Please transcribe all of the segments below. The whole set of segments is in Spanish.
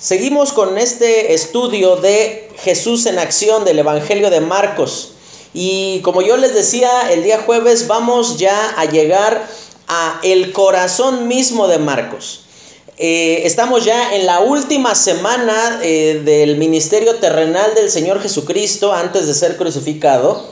Seguimos con este estudio de Jesús en acción del Evangelio de Marcos. Y como yo les decía, el día jueves vamos ya a llegar a el corazón mismo de Marcos. Eh, estamos ya en la última semana eh, del ministerio terrenal del Señor Jesucristo antes de ser crucificado.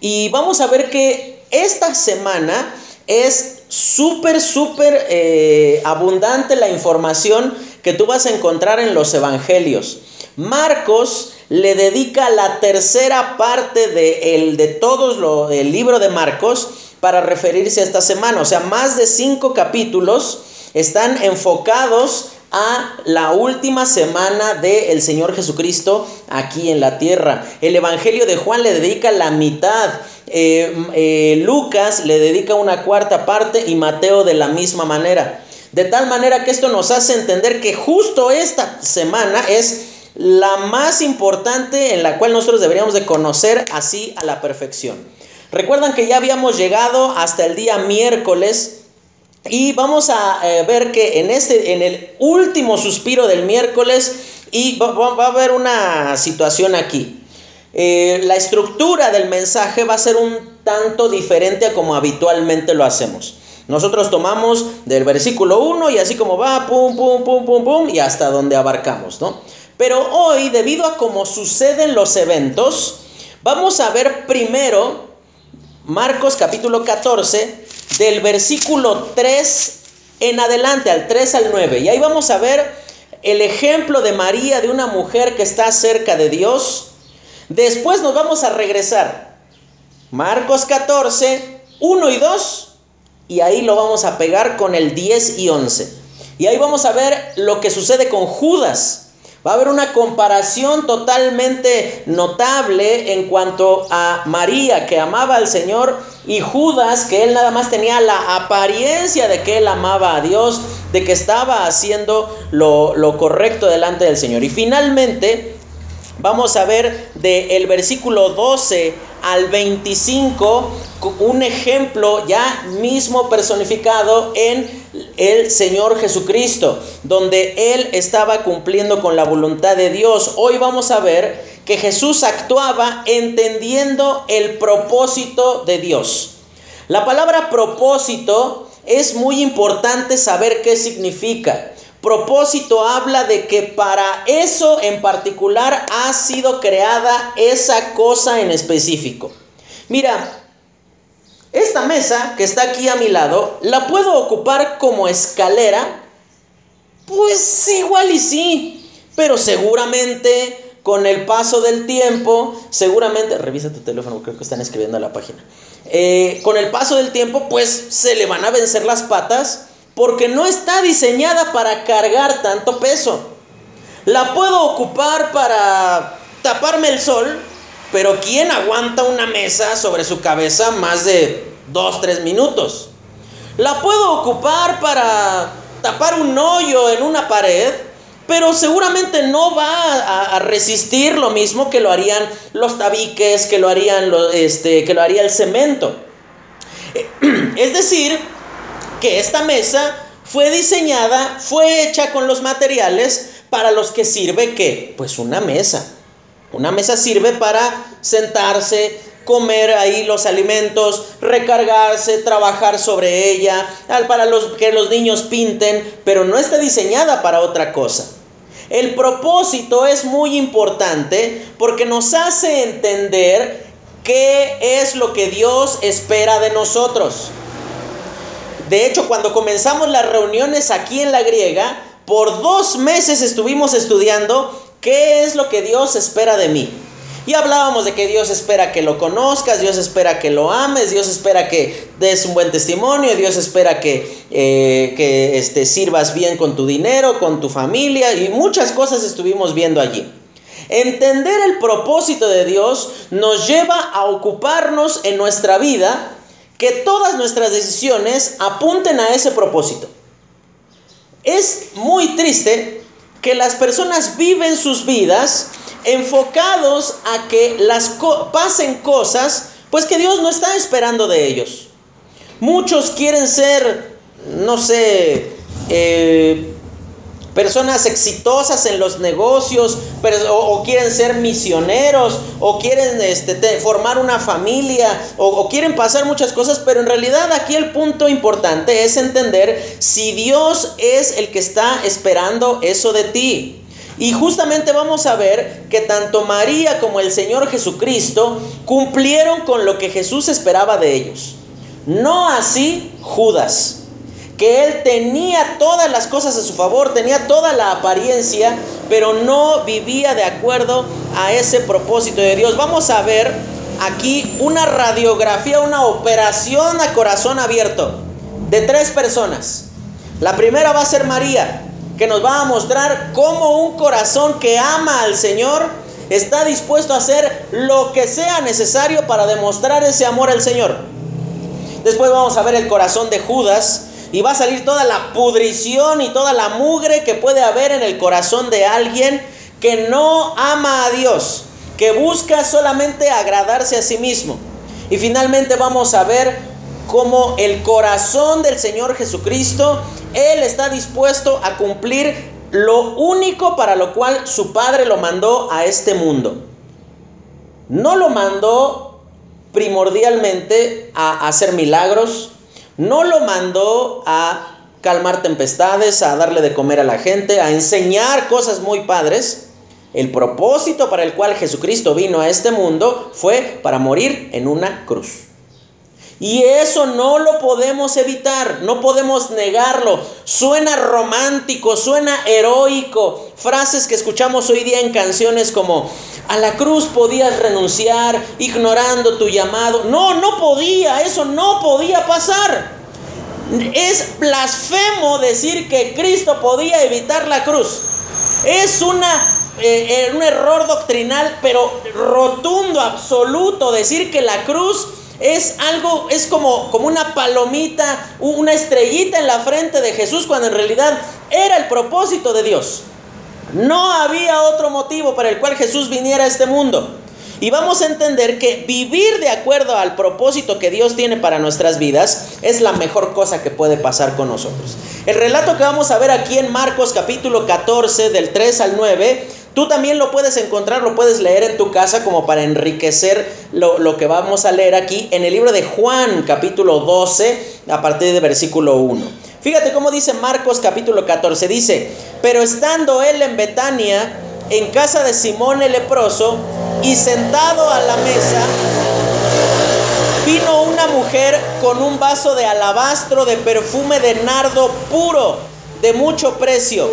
Y vamos a ver que esta semana es súper, súper eh, abundante la información que tú vas a encontrar en los evangelios. Marcos le dedica la tercera parte de, el, de todo el libro de Marcos para referirse a esta semana. O sea, más de cinco capítulos están enfocados a la última semana del Señor Jesucristo aquí en la tierra. El Evangelio de Juan le dedica la mitad, eh, eh, Lucas le dedica una cuarta parte y Mateo de la misma manera. De tal manera que esto nos hace entender que justo esta semana es la más importante en la cual nosotros deberíamos de conocer así a la perfección. Recuerdan que ya habíamos llegado hasta el día miércoles y vamos a eh, ver que en, este, en el último suspiro del miércoles y va, a haber una situación aquí. Eh, la estructura del mensaje va a ser un tanto diferente a como habitualmente lo hacemos. Nosotros tomamos del versículo 1 y así como va, pum, pum, pum, pum, pum, y hasta donde abarcamos, ¿no? Pero hoy, debido a cómo suceden los eventos, vamos a ver primero Marcos capítulo 14, del versículo 3 en adelante, al 3 al 9. Y ahí vamos a ver el ejemplo de María, de una mujer que está cerca de Dios. Después nos vamos a regresar. Marcos 14, 1 y 2 y ahí lo vamos a pegar con el 10 y 11. Y ahí vamos a ver lo que sucede con Judas. Va a haber una comparación totalmente notable en cuanto a María, que amaba al Señor, y Judas, que él nada más tenía la apariencia de que él amaba a Dios, de que estaba haciendo lo, lo correcto delante del Señor. Y finalmente, Vamos a ver del versículo 12 al 25 un ejemplo ya mismo personificado en el Señor Jesucristo, donde Él estaba cumpliendo con la voluntad de Dios. Hoy vamos a ver que Jesús actuaba entendiendo el propósito de Dios. La palabra propósito es muy importante saber qué significa. Propósito habla de que para eso en particular ha sido creada esa cosa en específico. Mira, esta mesa que está aquí a mi lado, ¿la puedo ocupar como escalera? Pues igual y sí, pero seguramente con el paso del tiempo, seguramente, revisa tu teléfono, creo que están escribiendo la página, eh, con el paso del tiempo, pues se le van a vencer las patas porque no está diseñada para cargar tanto peso. La puedo ocupar para taparme el sol, pero ¿quién aguanta una mesa sobre su cabeza más de 2-3 minutos? La puedo ocupar para tapar un hoyo en una pared, pero seguramente no va a, resistir lo mismo que lo harían los tabiques, que lo harían este, que lo haría el cemento. Es decir, que esta mesa fue diseñada, fue hecha con los materiales para los que sirve qué? Pues una mesa. Una mesa sirve para sentarse, comer ahí los alimentos, recargarse, trabajar sobre ella, para los, que los niños pinten, pero no está diseñada para otra cosa. El propósito es muy importante porque nos hace entender qué es lo que Dios espera de nosotros. De hecho, cuando comenzamos las reuniones aquí en la griega, por dos meses estuvimos estudiando qué es lo que Dios espera de mí. Y hablábamos de que Dios espera que lo conozcas, Dios espera que lo ames, Dios espera que des un buen testimonio, Dios espera que, eh, que este, sirvas bien con tu dinero, con tu familia y muchas cosas estuvimos viendo allí. Entender el propósito de Dios nos lleva a ocuparnos en nuestra vida que todas nuestras decisiones apunten a ese propósito. Es muy triste que las personas viven sus vidas enfocados a que las pasen cosas, pues que Dios no está esperando de ellos. Muchos quieren ser, no sé, eh, personas exitosas en los negocios, o, quieren ser misioneros, o quieren este, formar una familia, o, o quieren pasar muchas cosas, pero en realidad aquí el punto importante es entender si Dios es el que está esperando eso de ti. Y justamente vamos a ver que tanto María como el Señor Jesucristo cumplieron con lo que Jesús esperaba de ellos. No así Judas que él tenía todas las cosas a su favor, tenía toda la apariencia, pero no vivía de acuerdo a ese propósito de Dios. Vamos a ver aquí una radiografía, una operación a corazón abierto de tres personas. La primera va a ser María, que nos va a mostrar cómo un corazón que ama al Señor está dispuesto a hacer lo que sea necesario para demostrar ese amor al Señor. Después vamos a ver el corazón de Judas, y va a salir toda la pudrición y toda la mugre que puede haber en el corazón de alguien que no ama a Dios, que busca solamente agradarse a sí mismo. Y finalmente vamos a ver cómo el corazón del Señor Jesucristo, Él está dispuesto a cumplir lo único para lo cual su Padre lo mandó a este mundo. No lo mandó primordialmente a hacer milagros, no lo mandó a calmar tempestades, a darle de comer a la gente, a enseñar cosas muy padres. El propósito para el cual Jesucristo vino a este mundo fue para morir en una cruz. Y eso no lo podemos evitar, no podemos negarlo. Suena romántico, suena heroico. Frases que escuchamos hoy día en canciones como, a la cruz podías renunciar ignorando tu llamado. No, no podía, eso no podía pasar. Es blasfemo decir que Cristo podía evitar la cruz. Es eh, eh, un error doctrinal, pero rotundo, absoluto, decir que la cruz es algo, es como, como una palomita, una estrellita en la frente de Jesús, cuando en realidad era el propósito de Dios. No había otro motivo para el cual Jesús viniera a este mundo. Y vamos a entender que vivir de acuerdo al propósito que Dios tiene para nuestras vidas es la mejor cosa que puede pasar con nosotros. El relato que vamos a ver aquí en Marcos capítulo 14 del 3 al 9, tú también lo puedes encontrar, lo puedes leer en tu casa como para enriquecer lo, lo que vamos a leer aquí en el libro de Juan capítulo 12 a partir de versículo 1. Fíjate cómo dice Marcos capítulo 14. Dice, pero estando él en Betania, en casa de Simón el leproso, y sentado a la mesa, vino una mujer con un vaso de alabastro de perfume de nardo puro, de mucho precio,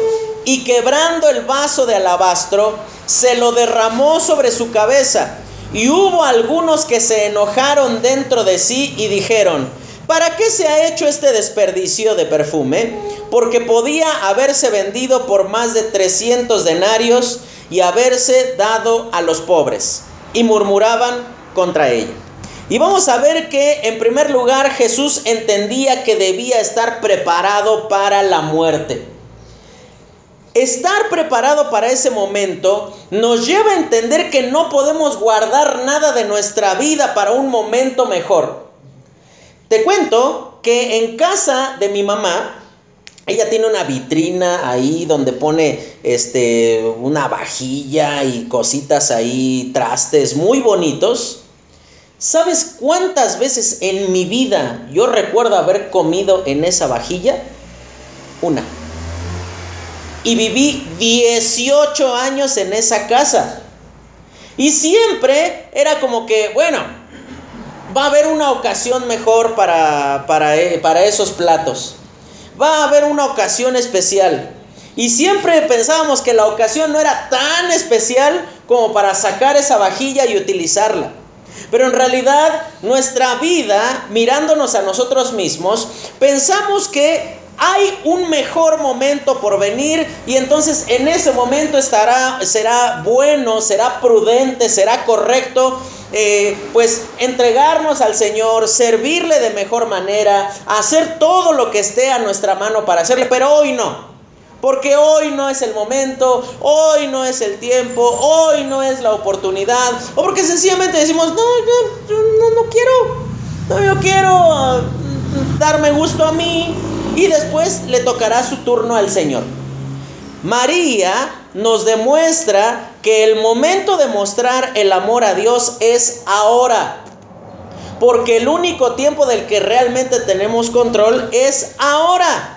y quebrando el vaso de alabastro, se lo derramó sobre su cabeza. Y hubo algunos que se enojaron dentro de sí y dijeron, ¿Para qué se ha hecho este desperdicio de perfume? Porque podía haberse vendido por más de 300 denarios y haberse dado a los pobres. Y murmuraban contra ella. Y vamos a ver que en primer lugar Jesús entendía que debía estar preparado para la muerte. Estar preparado para ese momento nos lleva a entender que no podemos guardar nada de nuestra vida para un momento mejor. Te cuento que en casa de mi mamá, ella tiene una vitrina ahí donde pone este una vajilla y cositas ahí, trastes muy bonitos. ¿Sabes cuántas veces en mi vida yo recuerdo haber comido en esa vajilla? Una. Y viví 18 años en esa casa. Y siempre era como que, bueno, va a haber una ocasión mejor para, eh, para, esos platos. Va a haber una ocasión especial. Y siempre pensábamos que la ocasión no era tan especial como para sacar esa vajilla y utilizarla. Pero en realidad nuestra vida, mirándonos a nosotros mismos, pensamos que hay un mejor momento por venir y entonces en ese momento estará, será bueno, será prudente, será correcto, eh, pues entregarnos al Señor, servirle de mejor manera, hacer todo lo que esté a nuestra mano para hacerle, pero hoy no. Porque hoy no es el momento, hoy no es el tiempo, hoy no es la oportunidad, o porque sencillamente decimos, no, yo, no, no quiero, no, yo quiero darme gusto a mí, y después le tocará su turno al Señor. María nos demuestra que el momento de mostrar el amor a Dios es ahora. Porque el único tiempo del que realmente tenemos control es ahora.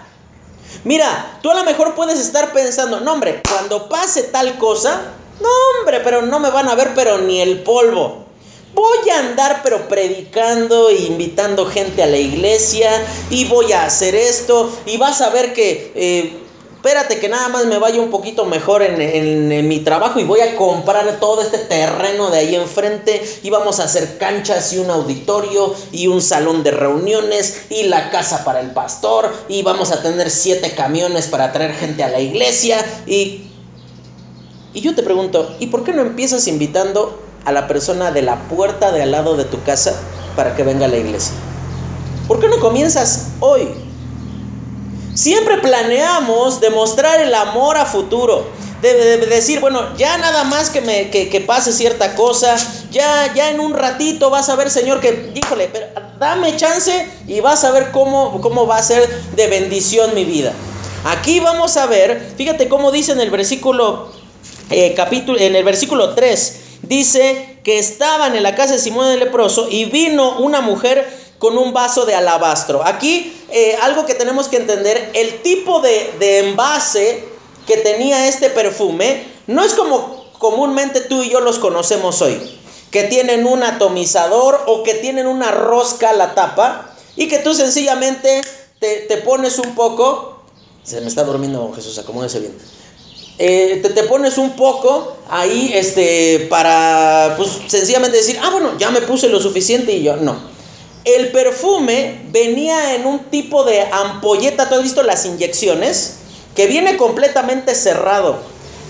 Mira, tú a lo mejor puedes estar pensando, no hombre, cuando pase tal cosa, no hombre, pero no me van a ver, pero ni el polvo. Voy a andar pero predicando e invitando gente a la iglesia y voy a hacer esto y vas a ver que eh, espérate que nada más me vaya un poquito mejor en, mi trabajo y voy a comprar todo este terreno de ahí enfrente y vamos a hacer canchas y un auditorio y un salón de reuniones y la casa para el pastor y vamos a tener siete camiones para traer gente a la iglesia y... Y yo te pregunto, ¿y por qué no empiezas invitando a la persona de la puerta de al lado de tu casa para que venga a la iglesia? ¿Por qué no comienzas hoy? Siempre planeamos demostrar el amor a futuro. De, decir, bueno, ya nada más que, me, que, pase cierta cosa, ya, ya en un ratito vas a ver, Señor, que, híjole, pero dame chance y vas a ver cómo, cómo va a ser de bendición mi vida. Aquí vamos a ver, fíjate cómo dice en el versículo, eh, capítulo, en el versículo 3, dice que estaban en la casa de Simón el leproso y vino una mujer con un vaso de alabastro. Aquí eh, algo que tenemos que entender, el tipo de, de envase que tenía este perfume no es como comúnmente tú y yo los conocemos hoy, que tienen un atomizador o que tienen una rosca a la tapa y que tú sencillamente te, pones un poco, se me está durmiendo Jesús, acomódese bien. Eh, te, te, pones un poco ahí este, para pues sencillamente decir, ah, bueno, ya me puse lo suficiente y yo no. El perfume venía en un tipo de ampolleta, ¿tú has visto las inyecciones? Que viene completamente cerrado.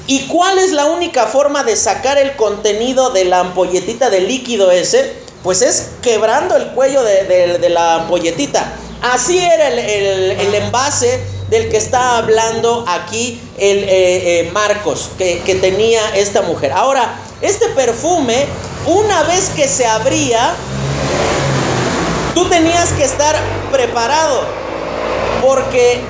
¿Y cuál es la única forma de sacar el contenido de la ampolletita de líquido ese? Pues es quebrando el cuello de, la ampolletita. Así era el, envase del que está hablando aquí el eh, eh, Marcos, que, que tenía esta mujer. Ahora, este perfume, una vez que se abría, Tú tenías que estar preparado porque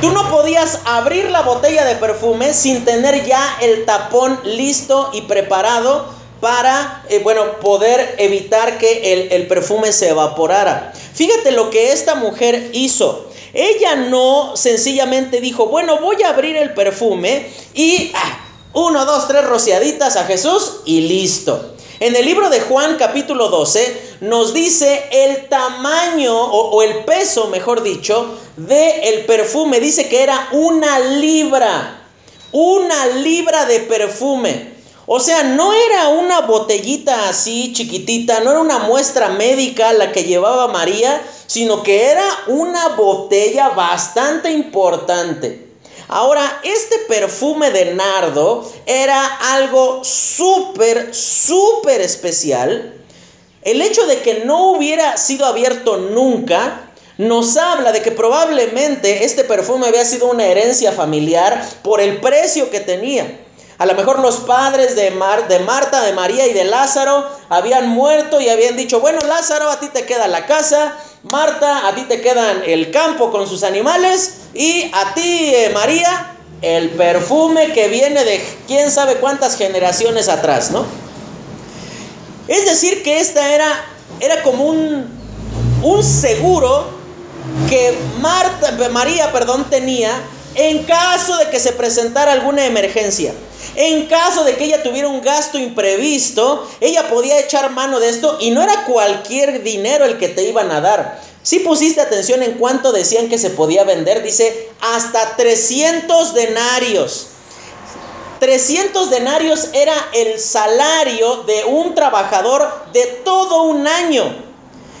tú no podías abrir la botella de perfume sin tener ya el tapón listo y preparado para, eh, bueno, poder evitar que el, el, perfume se evaporara. Fíjate lo que esta mujer hizo. Ella no sencillamente dijo, bueno, voy a abrir el perfume y ah, uno, dos, tres rociaditas a Jesús y listo. En el libro de Juan capítulo 12 nos dice el tamaño o, el peso, mejor dicho, del el perfume. Dice que era una libra, una libra de perfume. O sea, no era una botellita así chiquitita, no era una muestra médica la que llevaba María, sino que era una botella bastante importante. Ahora, este perfume de nardo era algo súper, súper especial. El hecho de que no hubiera sido abierto nunca nos habla de que probablemente este perfume había sido una herencia familiar por el precio que tenía. A lo mejor los padres de, de Marta, de María y de Lázaro habían muerto y habían dicho, bueno Lázaro, a ti te queda la casa, Marta, a ti te quedan el campo con sus animales y a ti, eh, María, el perfume que viene de quién sabe cuántas generaciones atrás, ¿no? Es decir, que esta era, era como un, un seguro que Marta, María perdón, tenía en caso de que se presentara alguna emergencia. En caso de que ella tuviera un gasto imprevisto, ella podía echar mano de esto y no era cualquier dinero el que te iban a dar. Si pusiste atención en cuánto decían que se podía vender, dice hasta 300 denarios. 300 denarios era el salario de un trabajador de todo un año.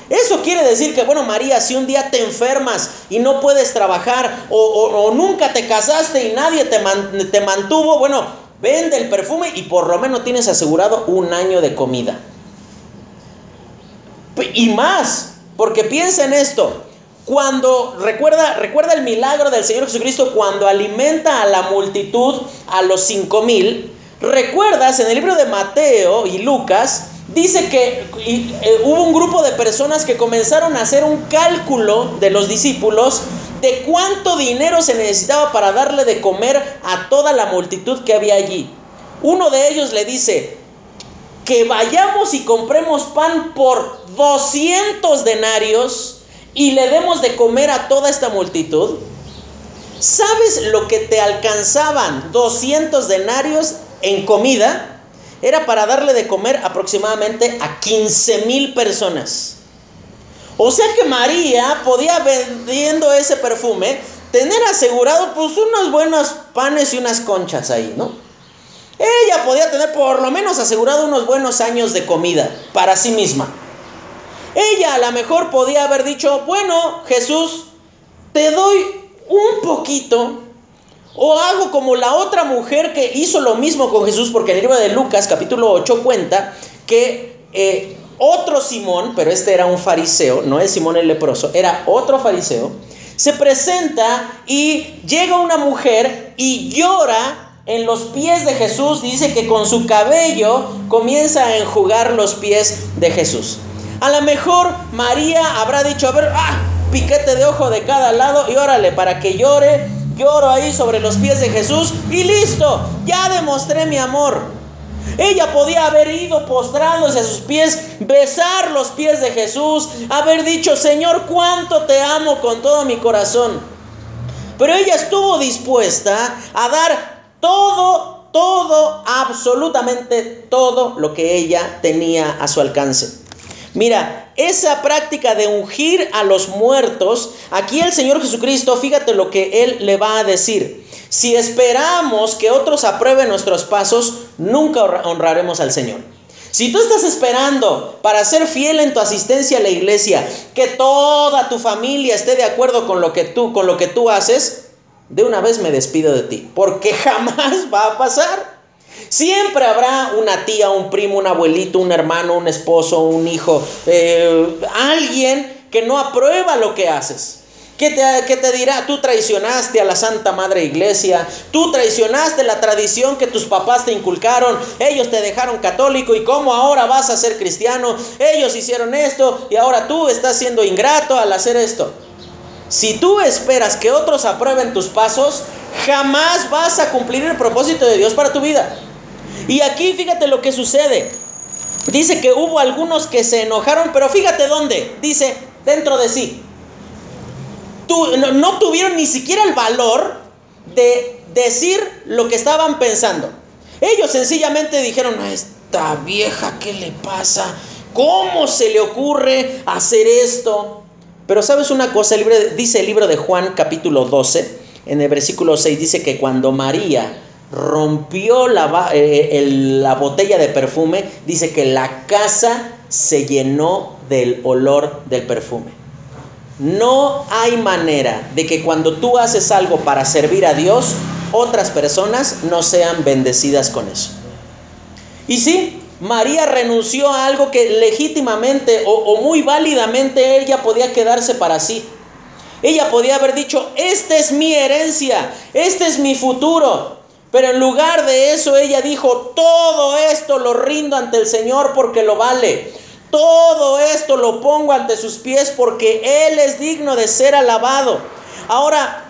Eso quiere decir que, bueno, María, si un día te enfermas y no puedes trabajar o, nunca te casaste y nadie te, te mantuvo, bueno, vende el perfume y por lo menos tienes asegurado un año de comida. Y más, porque piensa en esto. Cuando recuerda, recuerda el milagro del Señor Jesucristo cuando alimenta a la multitud a los cinco mil. Recuerdas en el libro de Mateo y Lucas dice que eh, hubo un grupo de personas que comenzaron a hacer un cálculo de los discípulos de cuánto dinero se necesitaba para darle de comer a toda la multitud que había allí. Uno de ellos le dice, que vayamos y compremos pan por 200 denarios y le demos de comer a toda esta multitud. ¿Sabes lo que te alcanzaban 200 denarios en comida? Era para darle de comer aproximadamente a 15 mil personas. O sea que María podía vendiendo ese perfume tener asegurado pues unos buenos panes y unas conchas ahí, ¿no? Ella podía tener por lo menos asegurado unos buenos años de comida para sí misma. Ella a lo mejor podía haber dicho, bueno, Jesús, te doy un poquito. O hago como la otra mujer que hizo lo mismo con Jesús, porque en el libro de Lucas capítulo 8 cuenta que eh, otro Simón, pero este era un fariseo, no es Simón el leproso, era otro fariseo, se presenta y llega una mujer y llora en los pies de Jesús, dice que con su cabello comienza a enjugar los pies de Jesús. A lo mejor María habrá dicho, a ver, ah, piquete de ojo de cada lado y órale, para que llore, lloro ahí sobre los pies de Jesús y listo, ya demostré mi amor. Ella podía haber ido postrándose a sus pies, besar los pies de Jesús, haber dicho, Señor, cuánto te amo con todo mi corazón. Pero ella estuvo dispuesta a dar todo, todo, absolutamente todo lo que ella tenía a su alcance. Mira, esa práctica de ungir a los muertos, aquí el Señor Jesucristo, fíjate lo que Él le va a decir. Si esperamos que otros aprueben nuestros pasos, nunca honraremos al Señor. Si tú estás esperando para ser fiel en tu asistencia a la iglesia, que toda tu familia esté de acuerdo con lo que tú, con lo que tú haces, de una vez me despido de ti, porque jamás va a pasar. Siempre habrá una tía, un primo, un abuelito, un hermano, un esposo, un hijo, eh, alguien que no aprueba lo que haces. ¿Qué te, te, dirá? Tú traicionaste a la Santa Madre Iglesia, tú traicionaste la tradición que tus papás te inculcaron, ellos te dejaron católico y cómo ahora vas a ser cristiano, ellos hicieron esto y ahora tú estás siendo ingrato al hacer esto. Si tú esperas que otros aprueben tus pasos, jamás vas a cumplir el propósito de Dios para tu vida. Y aquí fíjate lo que sucede. Dice que hubo algunos que se enojaron, pero fíjate dónde. Dice, dentro de sí. no, tuvieron ni siquiera el valor de decir lo que estaban pensando. Ellos sencillamente dijeron, a esta vieja, ¿qué le pasa? ¿Cómo se le ocurre hacer esto? Pero sabes una cosa, dice el libro de Juan capítulo 12, en el versículo 6 dice que cuando María rompió la, eh, la botella de perfume, dice que la casa se llenó del olor del perfume. No hay manera de que cuando tú haces algo para servir a Dios, otras personas no sean bendecidas con eso. Y sí, María renunció a algo que legítimamente o, muy válidamente ella podía quedarse para sí. Ella podía haber dicho, esta es mi herencia, este es mi futuro. Pero en lugar de eso ella dijo, todo esto lo rindo ante el Señor porque lo vale. Todo esto lo pongo ante sus pies porque Él es digno de ser alabado. Ahora,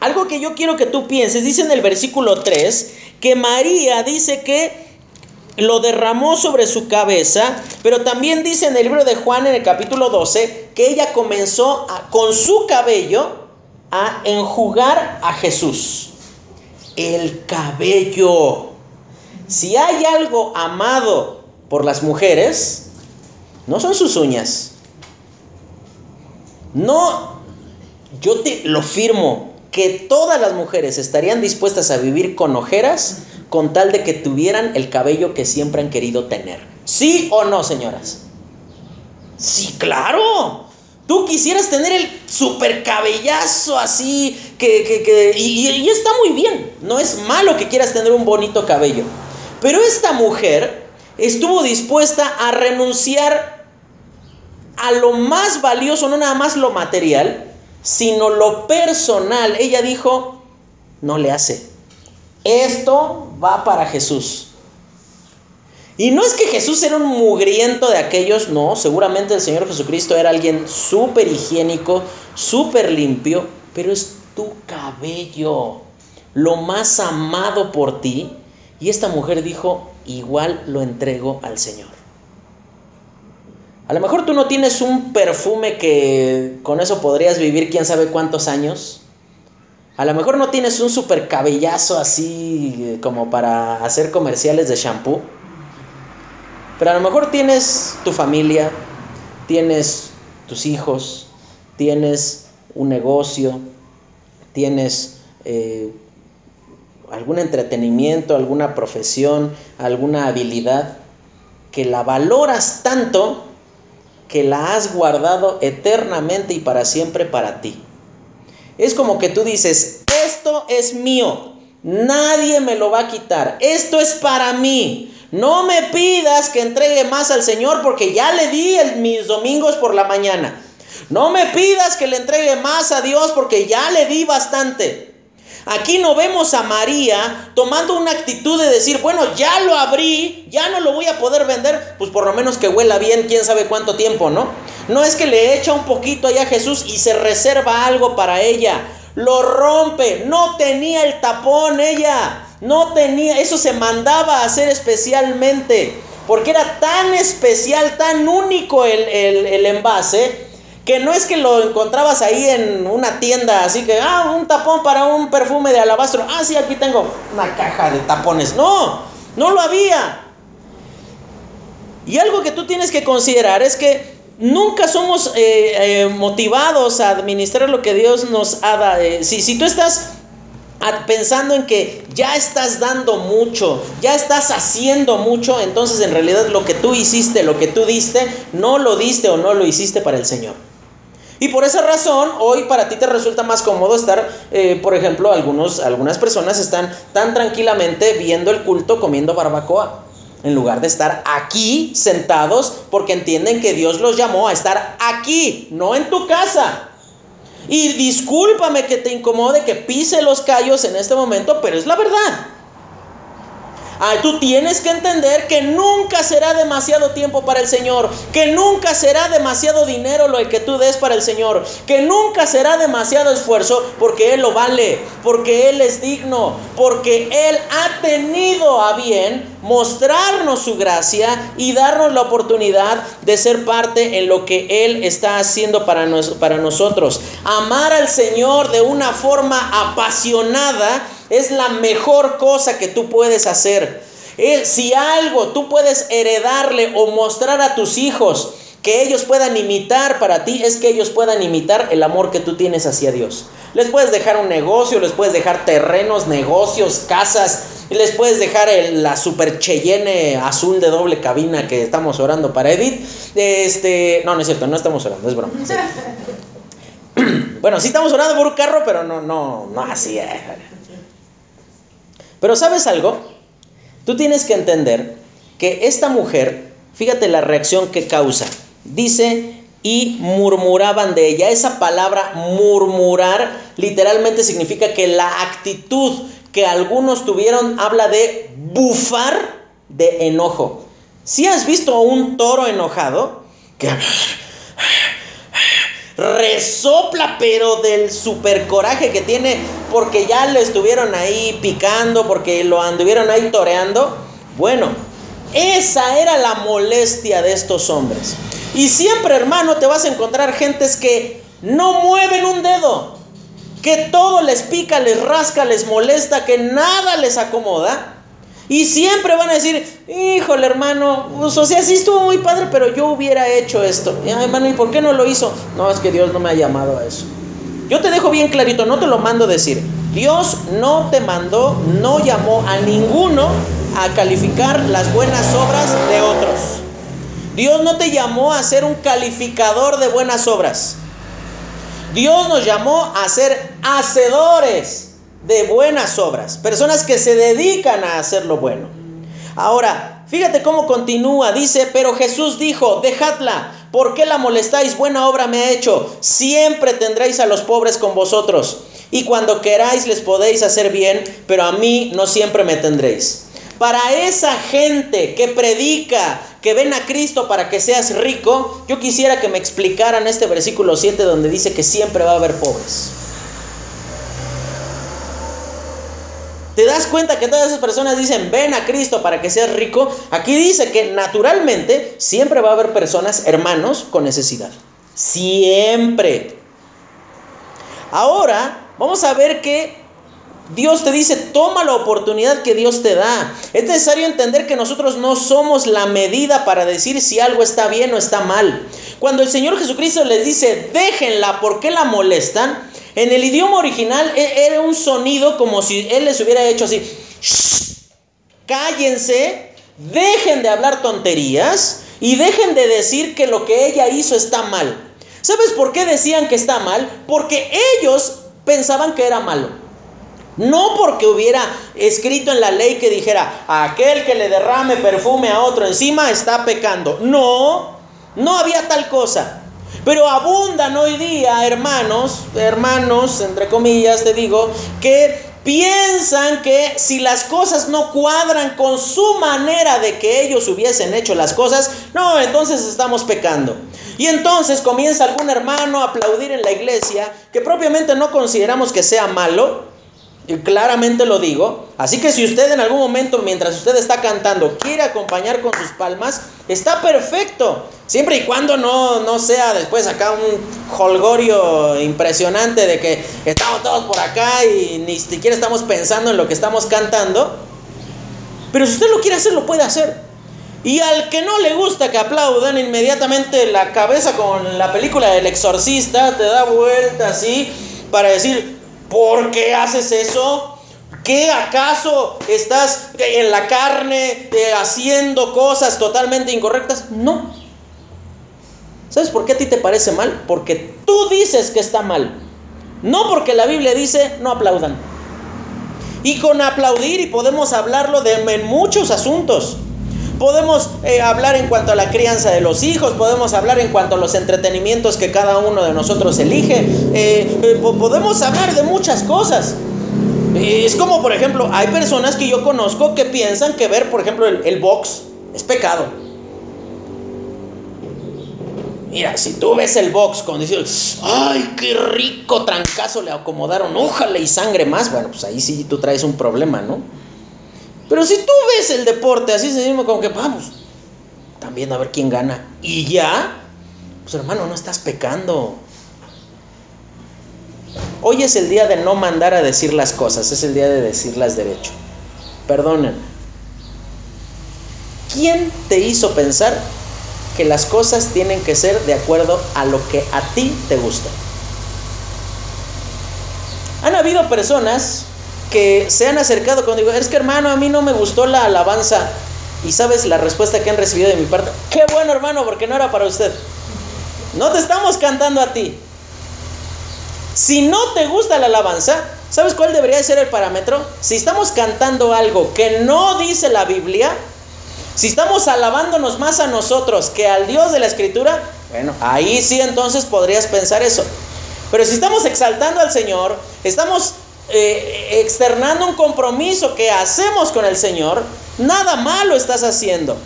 algo que yo quiero que tú pienses, dice en el versículo 3, que María dice que lo derramó sobre su cabeza, pero también dice en el libro de Juan en el capítulo 12 que ella comenzó con su cabello a enjugar a Jesús. El cabello. Si hay algo amado por las mujeres, no son sus uñas. No, yo te lo firmo, que todas las mujeres estarían dispuestas a vivir con ojeras con tal de que tuvieran el cabello que siempre han querido tener. ¿Sí o no, señoras? Sí, claro. Tú quisieras tener el super cabellazo así, que, que, y, y está muy bien. No es malo que quieras tener un bonito cabello. Pero esta mujer estuvo dispuesta a renunciar a lo más valioso, no nada más lo material, sino lo personal. Ella dijo, no le hace. Esto va para Jesús. Y no es que Jesús era un mugriento de aquellos, no, seguramente el Señor Jesucristo era alguien súper higiénico, súper limpio, pero es tu cabello, lo más amado por ti. Y esta mujer dijo, igual lo entrego al Señor. A lo mejor tú no tienes un perfume que con eso podrías vivir quién sabe cuántos años. A lo mejor no tienes un super cabellazo así eh, como para hacer comerciales de shampoo. Pero a lo mejor tienes tu familia, tienes tus hijos, tienes un negocio, tienes eh, algún entretenimiento, alguna profesión, alguna habilidad, que la valoras tanto que la has guardado eternamente y para siempre para ti. Es como que tú dices, esto es mío, nadie me lo va a quitar, esto es para mí. No me pidas que entregue más al Señor porque ya le di mis domingos por la mañana. No me pidas que le entregue más a Dios porque ya le di bastante. Aquí no vemos a María tomando una actitud de decir, bueno, ya lo abrí, ya no lo voy a poder vender, pues por lo menos que huela bien, quién sabe cuánto tiempo, ¿no? No es que le echa un poquito allá a Jesús y se reserva algo para ella, lo rompe, no tenía el tapón ella, no tenía, eso se mandaba a hacer especialmente, porque era tan especial, tan único el, el, el envase, que no es que lo encontrabas ahí en una tienda, así que, ah, un tapón para un perfume de alabastro. Ah, sí, aquí tengo una caja de tapones. No, no lo había. Y algo que tú tienes que considerar es que nunca somos eh, eh, motivados a administrar lo que Dios nos ha dado. Eh, si, si tú estás pensando en que ya estás dando mucho, ya estás haciendo mucho, entonces en realidad lo que tú hiciste, lo que tú diste, no lo diste o no lo hiciste para el Señor. Y por esa razón, hoy para ti te resulta más cómodo estar, eh, por ejemplo, algunos, algunas personas están tan tranquilamente viendo el culto comiendo barbacoa, en lugar de estar aquí sentados porque entienden que Dios los llamó a estar aquí, no en tu casa. Y discúlpame que te incomode, que pise los callos en este momento, pero es la verdad. Tú tienes que entender que nunca será demasiado tiempo para el Señor, que nunca será demasiado dinero lo que tú des para el Señor, que nunca será demasiado esfuerzo porque Él lo vale, porque Él es digno, porque Él ha tenido a bien mostrarnos su gracia y darnos la oportunidad de ser parte en lo que Él está haciendo para, para nosotros. Amar al Señor de una forma apasionada es la mejor cosa que tú puedes hacer. Si algo tú puedes heredarle o mostrar a tus hijos que ellos puedan imitar para ti, es que ellos puedan imitar el amor que tú tienes hacia Dios. Les puedes dejar un negocio, les puedes dejar terrenos, negocios, casas, y les puedes dejar la super Cheyenne azul de doble cabina que estamos orando para Edith. Este, no, no es cierto, no estamos orando, es broma. bueno, sí estamos orando por un carro, pero no, no, no así. Eh. Pero ¿sabes algo? Tú tienes que entender que esta mujer, fíjate la reacción que causa. Dice, y murmuraban de ella. Esa palabra murmurar literalmente significa que la actitud que algunos tuvieron habla de bufar de enojo. Si has visto a un toro enojado, que resopla, pero del super coraje que tiene, porque ya le estuvieron ahí picando, porque lo anduvieron ahí toreando. Bueno, esa era la molestia de estos hombres. Y siempre, hermano, te vas a encontrar gentes que no mueven un dedo, que todo les pica, les rasca, les molesta, que nada les acomoda. Y siempre van a decir, híjole hermano, pues, o sea, sí estuvo muy padre, pero yo hubiera hecho esto. Y, hermano, ¿y por qué no lo hizo? No, es que Dios no me ha llamado a eso. Yo te dejo bien clarito, no te lo mando decir. Dios no te mandó, no llamó a ninguno a calificar las buenas obras de otros. Dios no te llamó a ser un calificador de buenas obras. Dios nos llamó a ser hacedores de buenas obras, personas que se dedican a hacer lo bueno. Ahora, fíjate cómo continúa, dice, pero Jesús dijo, dejadla, ¿por qué la molestáis? Buena obra me ha hecho, siempre tendréis a los pobres con vosotros, y cuando queráis les podéis hacer bien, pero a mí no siempre me tendréis. para esa gente que predica, que ven a Cristo para que seas rico, yo quisiera que me explicaran este versículo 7 donde dice que siempre va a haber pobres. ¿Te das cuenta que todas esas personas dicen, ven a Cristo para que seas rico? Aquí dice que naturalmente siempre va a haber personas, hermanos, con necesidad. Siempre. Ahora vamos a ver que Dios te dice, toma la oportunidad que Dios te da. Es necesario entender que nosotros no somos la medida para decir si algo está bien o está mal. Cuando el Señor Jesucristo les dice, déjenla, ¿por qué la molestan? En el idioma original e, era un sonido como si Él les hubiera hecho así, cállense, dejen de hablar tonterías y dejen de decir que lo que ella hizo está mal. ¿Sabes por qué decían que está mal? Porque ellos pensaban que era malo. No porque hubiera escrito en la ley que dijera, aquel que le derrame perfume a otro encima está pecando. No, no había tal cosa. Pero abundan hoy día hermanos, hermanos, entre comillas te digo, que piensan que si las cosas no cuadran con su manera de que ellos hubiesen hecho las cosas, no, entonces estamos pecando. Y entonces comienza algún hermano a aplaudir en la iglesia, que propiamente no consideramos que sea malo, y claramente lo digo. Así que si usted en algún momento, mientras usted está cantando, quiere acompañar con sus palmas, está perfecto. Siempre y cuando no, no sea después acá un holgorio impresionante de que estamos todos por acá y ni siquiera estamos pensando en lo que estamos cantando. Pero si usted lo quiere hacer, lo puede hacer. Y al que no le gusta que aplaudan, inmediatamente la cabeza con la película del exorcista te da vuelta así para decir, ¿Por qué haces eso? ¿Qué acaso estás en la carne eh, haciendo cosas totalmente incorrectas? No. ¿Sabes por qué a ti te parece mal? Porque tú dices que está mal. No porque la Biblia dice no aplaudan. Y con aplaudir y podemos hablarlo de en muchos asuntos. Podemos eh, hablar en cuanto a la crianza de los hijos, podemos hablar en cuanto a los entretenimientos que cada uno de nosotros elige, eh, eh, podemos hablar de muchas cosas. Es como, por ejemplo, hay personas que yo conozco que piensan que ver, por ejemplo, el, el box es pecado. Mira, si tú ves el box con decir, ay, qué rico trancazo le acomodaron, ojalá y sangre más, bueno, pues ahí sí tú traes un problema, ¿no? Pero si tú ves el deporte así se mismo como que vamos, también a ver quién gana. Y ya, pues hermano, no estás pecando. Hoy es el día de no mandar a decir las cosas, es el día de decirlas derecho. Perdonen. ¿Quién te hizo pensar que las cosas tienen que ser de acuerdo a lo que a ti te gusta? Han habido personas que se han acercado cuando digo, es que hermano, a mí no me gustó la alabanza. Y sabes la respuesta que han recibido de mi parte. Qué bueno hermano, porque no era para usted. No te estamos cantando a ti. Si no te gusta la alabanza, ¿sabes cuál debería ser el parámetro? Si estamos cantando algo que no dice la Biblia, si estamos alabándonos más a nosotros que al Dios de la Escritura, bueno, ahí sí entonces podrías pensar eso. Pero si estamos exaltando al Señor, estamos eh, externando un compromiso que hacemos con el Señor, nada malo estás haciendo.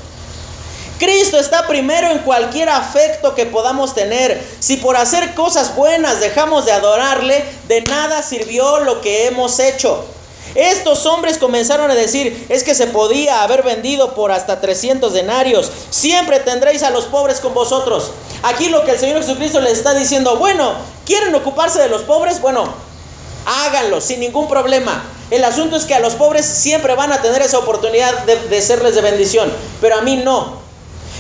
Cristo está primero en cualquier afecto que podamos tener. Si por hacer cosas buenas dejamos de adorarle, de nada sirvió lo que hemos hecho. Estos hombres comenzaron a decir, es que se podía haber vendido por hasta 300 denarios. Siempre tendréis a los pobres con vosotros. Aquí lo que el Señor Jesucristo les está diciendo, bueno, ¿quieren ocuparse de los pobres? Bueno, háganlo sin ningún problema. El asunto es que a los pobres siempre van a tener esa oportunidad de, serles de bendición, pero a mí no.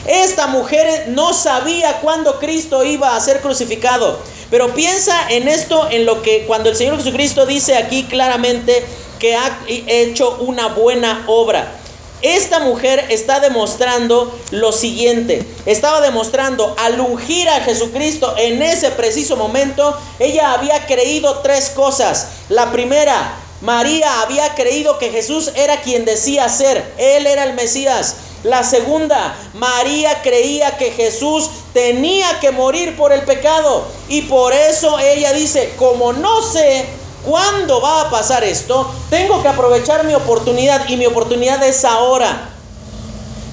Esta mujer no sabía cuándo Cristo iba a ser crucificado, pero piensa en esto, en lo que cuando el Señor Jesucristo dice aquí claramente que ha hecho una buena obra. Esta mujer está demostrando lo siguiente. Estaba demostrando al ungir a Jesucristo en ese preciso momento, ella había creído tres cosas. La primera, María había creído que Jesús era quien decía ser. Él era el Mesías. La segunda, María creía que Jesús tenía que morir por el pecado. Y por eso ella dice, como no sé ¿Cuándo va a pasar esto? Tengo que aprovechar mi oportunidad y mi oportunidad es ahora.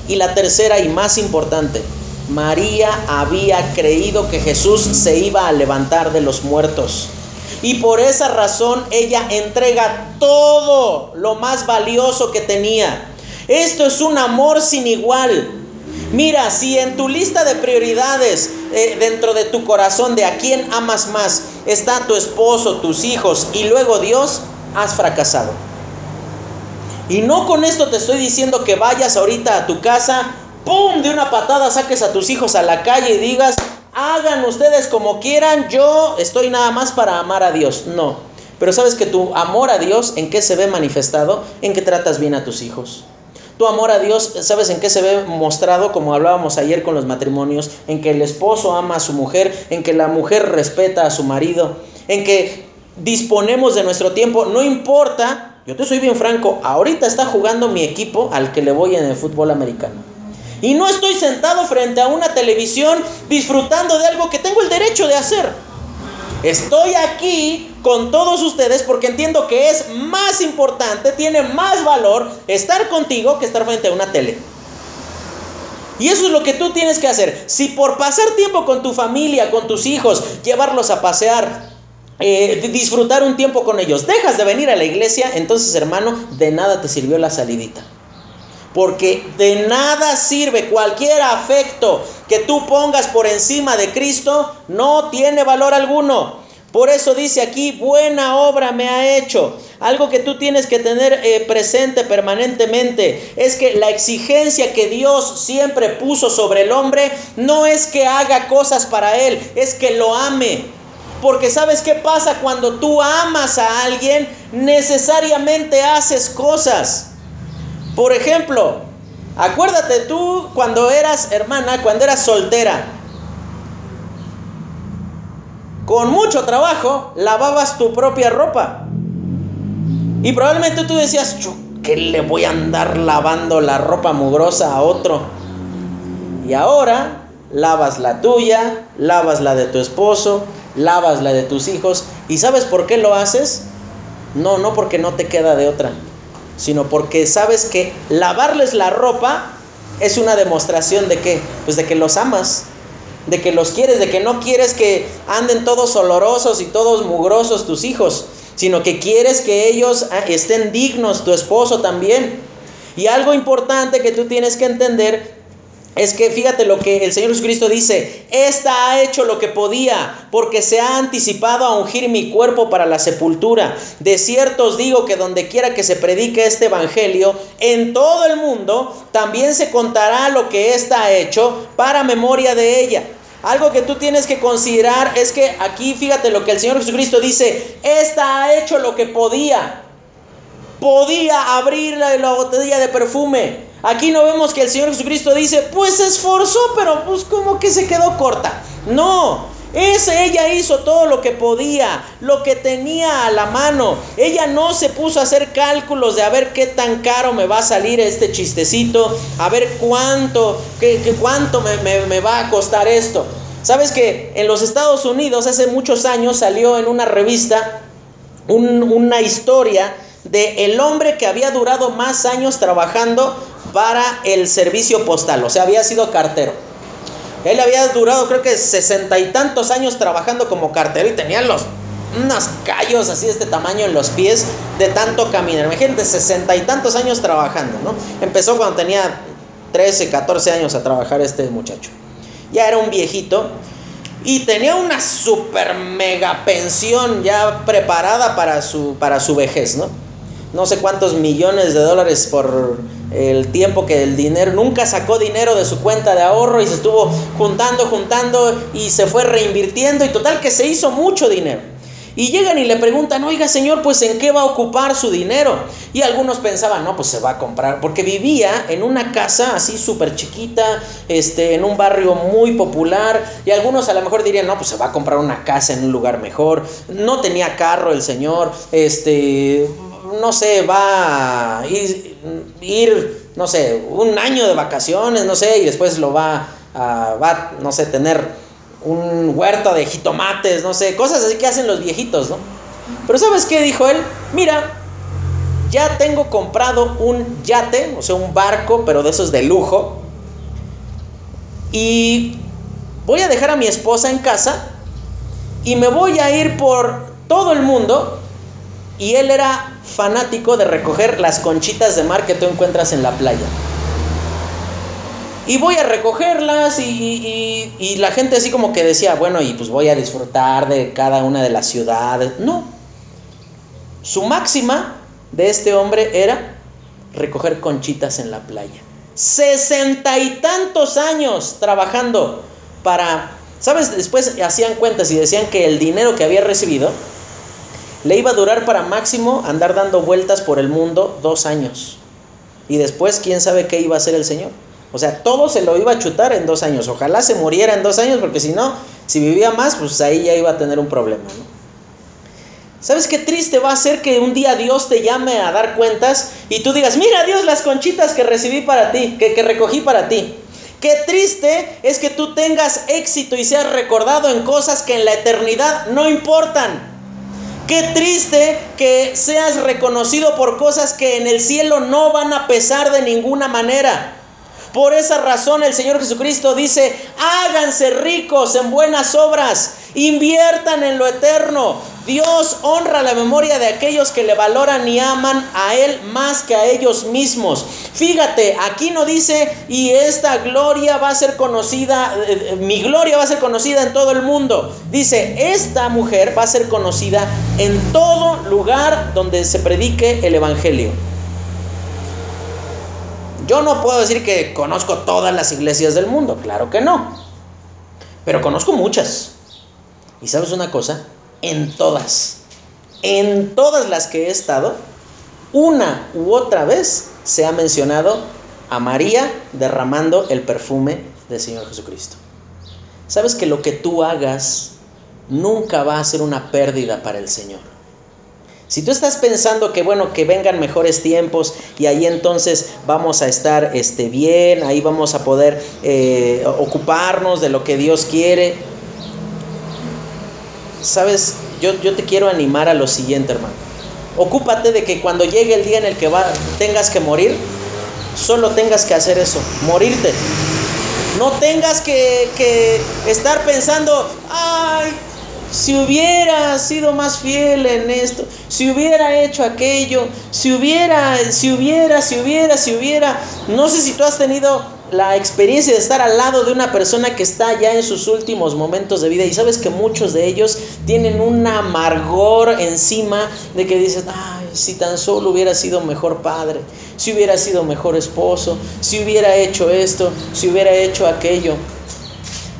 Y la tercera y más importante, María había creído que Jesús se iba a levantar de los muertos. Y por esa razón ella entrega todo lo más valioso que tenía. Esto es un amor sin igual. Mira, si en tu lista de prioridades eh, dentro de tu corazón de a quién amas más está tu esposo, tus hijos y luego Dios, has fracasado. Y no con esto te estoy diciendo que vayas ahorita a tu casa, ¡pum! de una patada saques a tus hijos a la calle y digas, hagan ustedes como quieran, yo estoy nada más para amar a Dios. No. Pero sabes que tu amor a Dios, ¿en qué se ve manifestado? En que tratas bien a tus hijos. Tu amor a Dios, ¿sabes en qué se ve mostrado? Como hablábamos ayer con los matrimonios, en que el esposo ama a su mujer, en que la mujer respeta a su marido, en que disponemos de nuestro tiempo, no importa, yo te soy bien franco, ahorita está jugando mi equipo al que le voy en el fútbol americano. Y no estoy sentado frente a una televisión disfrutando de algo que tengo el derecho de hacer. Estoy aquí con todos ustedes porque entiendo que es más importante, tiene más valor estar contigo que estar frente a una tele. Y eso es lo que tú tienes que hacer. Si por pasar tiempo con tu familia, con tus hijos, llevarlos a pasear, eh, disfrutar un tiempo con ellos, dejas de venir a la iglesia, entonces hermano, de nada te sirvió la salidita. Porque de nada sirve cualquier afecto que tú pongas por encima de Cristo, no tiene valor alguno. Por eso dice aquí, buena obra me ha hecho. Algo que tú tienes que tener eh, presente permanentemente es que la exigencia que Dios siempre puso sobre el hombre no es que haga cosas para él, es que lo ame. Porque sabes qué pasa cuando tú amas a alguien, necesariamente haces cosas. Por ejemplo, acuérdate tú cuando eras hermana, cuando eras soltera. Con mucho trabajo lavabas tu propia ropa. Y probablemente tú decías, ¿qué le voy a andar lavando la ropa mugrosa a otro? Y ahora lavas la tuya, lavas la de tu esposo, lavas la de tus hijos. ¿Y sabes por qué lo haces? No, no porque no te queda de otra sino porque sabes que lavarles la ropa es una demostración de que, pues de que los amas, de que los quieres, de que no quieres que anden todos olorosos y todos mugrosos tus hijos, sino que quieres que ellos ah, estén dignos, tu esposo también. Y algo importante que tú tienes que entender es que fíjate lo que el Señor Jesucristo dice, esta ha hecho lo que podía, porque se ha anticipado a ungir mi cuerpo para la sepultura. De cierto os digo que donde quiera que se predique este evangelio, en todo el mundo, también se contará lo que ésta ha hecho para memoria de ella. Algo que tú tienes que considerar es que aquí fíjate lo que el Señor Jesucristo dice, esta ha hecho lo que podía. Podía abrir la, la botella de perfume, Aquí no vemos que el Señor Jesucristo dice, pues se esforzó, pero pues como que se quedó corta. No, es, ella hizo todo lo que podía, lo que tenía a la mano. Ella no se puso a hacer cálculos de a ver qué tan caro me va a salir este chistecito, a ver cuánto, qué, cuánto me, va a costar esto. Sabes que en los Estados Unidos hace muchos años salió en una revista una historia de el hombre que había durado más años trabajando para el servicio postal, o sea, había sido cartero. Él había durado creo que sesenta y tantos años trabajando como cartero y tenía los unos callos así de este tamaño en los pies de tanto caminar. Imagínate, sesenta y tantos años trabajando, ¿no? Empezó cuando tenía 13, 14 años a trabajar este muchacho. Ya era un viejito y tenía una super mega pensión ya preparada para su, para su vejez, ¿no? No sé cuántos millones de dólares por el tiempo que el dinero, nunca sacó dinero de su cuenta de ahorro y se estuvo juntando, juntando y se fue reinvirtiendo y total que se hizo mucho dinero. Y llegan y le preguntan, oiga señor, pues en qué va a ocupar su dinero. Y algunos pensaban, no, pues se va a comprar, porque vivía en una casa así súper chiquita, este, en un barrio muy popular. Y algunos a lo mejor dirían, no, pues se va a comprar una casa en un lugar mejor. No tenía carro el señor, este, no sé, va a ir, no sé, un año de vacaciones, no sé, y después lo va a, va, no sé, tener un huerto de jitomates, no sé, cosas así que hacen los viejitos, ¿no? Pero ¿sabes qué dijo él? Mira, ya tengo comprado un yate, o sea, un barco, pero de esos de lujo. Y voy a dejar a mi esposa en casa y me voy a ir por todo el mundo. Y él era fanático de recoger las conchitas de mar que tú encuentras en la playa. Y voy a recogerlas y, y, la gente así como que decía, bueno, y pues voy a disfrutar de cada una de las ciudades. No. Su máxima de este hombre era recoger conchitas en la playa. Sesenta y tantos años trabajando para, ¿sabes? Después hacían cuentas y decían que el dinero que había recibido le iba a durar para máximo andar dando vueltas por el mundo dos años. Y después, ¿quién sabe qué iba a hacer el Señor? O sea, todo se lo iba a chutar en dos años. Ojalá se muriera en dos años, porque si no, si vivía más, pues ahí ya iba a tener un problema. ¿no? ¿Sabes qué triste va a ser que un día Dios te llame a dar cuentas y tú digas, mira Dios las conchitas que recibí para ti, que, que recogí para ti? Qué triste es que tú tengas éxito y seas recordado en cosas que en la eternidad no importan. Qué triste que seas reconocido por cosas que en el cielo no van a pesar de ninguna manera. Por esa razón el Señor Jesucristo dice, háganse ricos en buenas obras, inviertan en lo eterno. Dios honra la memoria de aquellos que le valoran y aman a Él más que a ellos mismos. Fíjate, aquí no dice, y esta gloria va a ser conocida, eh, eh, mi gloria va a ser conocida en todo el mundo. Dice, esta mujer va a ser conocida en todo lugar donde se predique el Evangelio. Yo no puedo decir que conozco todas las iglesias del mundo, claro que no. Pero conozco muchas. ¿Y sabes una cosa? En todas, en todas las que he estado, una u otra vez se ha mencionado a María derramando el perfume del Señor Jesucristo. ¿Sabes que lo que tú hagas nunca va a ser una pérdida para el Señor? Si tú estás pensando que bueno, que vengan mejores tiempos y ahí entonces vamos a estar este, bien, ahí vamos a poder eh, ocuparnos de lo que Dios quiere, sabes, yo, yo te quiero animar a lo siguiente, hermano. Ocúpate de que cuando llegue el día en el que va, tengas que morir, solo tengas que hacer eso, morirte. No tengas que, que estar pensando, ay, si hubiera sido más fiel en esto, si hubiera hecho aquello, si hubiera, si hubiera, si hubiera, si hubiera, no sé si tú has tenido la experiencia de estar al lado de una persona que está ya en sus últimos momentos de vida y sabes que muchos de ellos tienen un amargor encima de que dices, ay, si tan solo hubiera sido mejor padre, si hubiera sido mejor esposo, si hubiera hecho esto, si hubiera hecho aquello.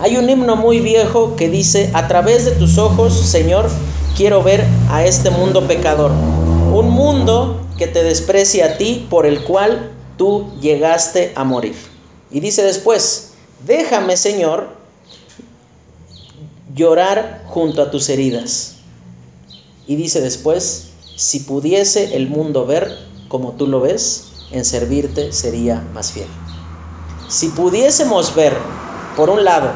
Hay un himno muy viejo que dice, a través de tus ojos, Señor, quiero ver a este mundo pecador. Un mundo que te desprecia a ti, por el cual tú llegaste a morir. Y dice después, déjame, Señor, llorar junto a tus heridas. Y dice después, si pudiese el mundo ver como tú lo ves, en servirte sería más fiel. Si pudiésemos ver, por un lado,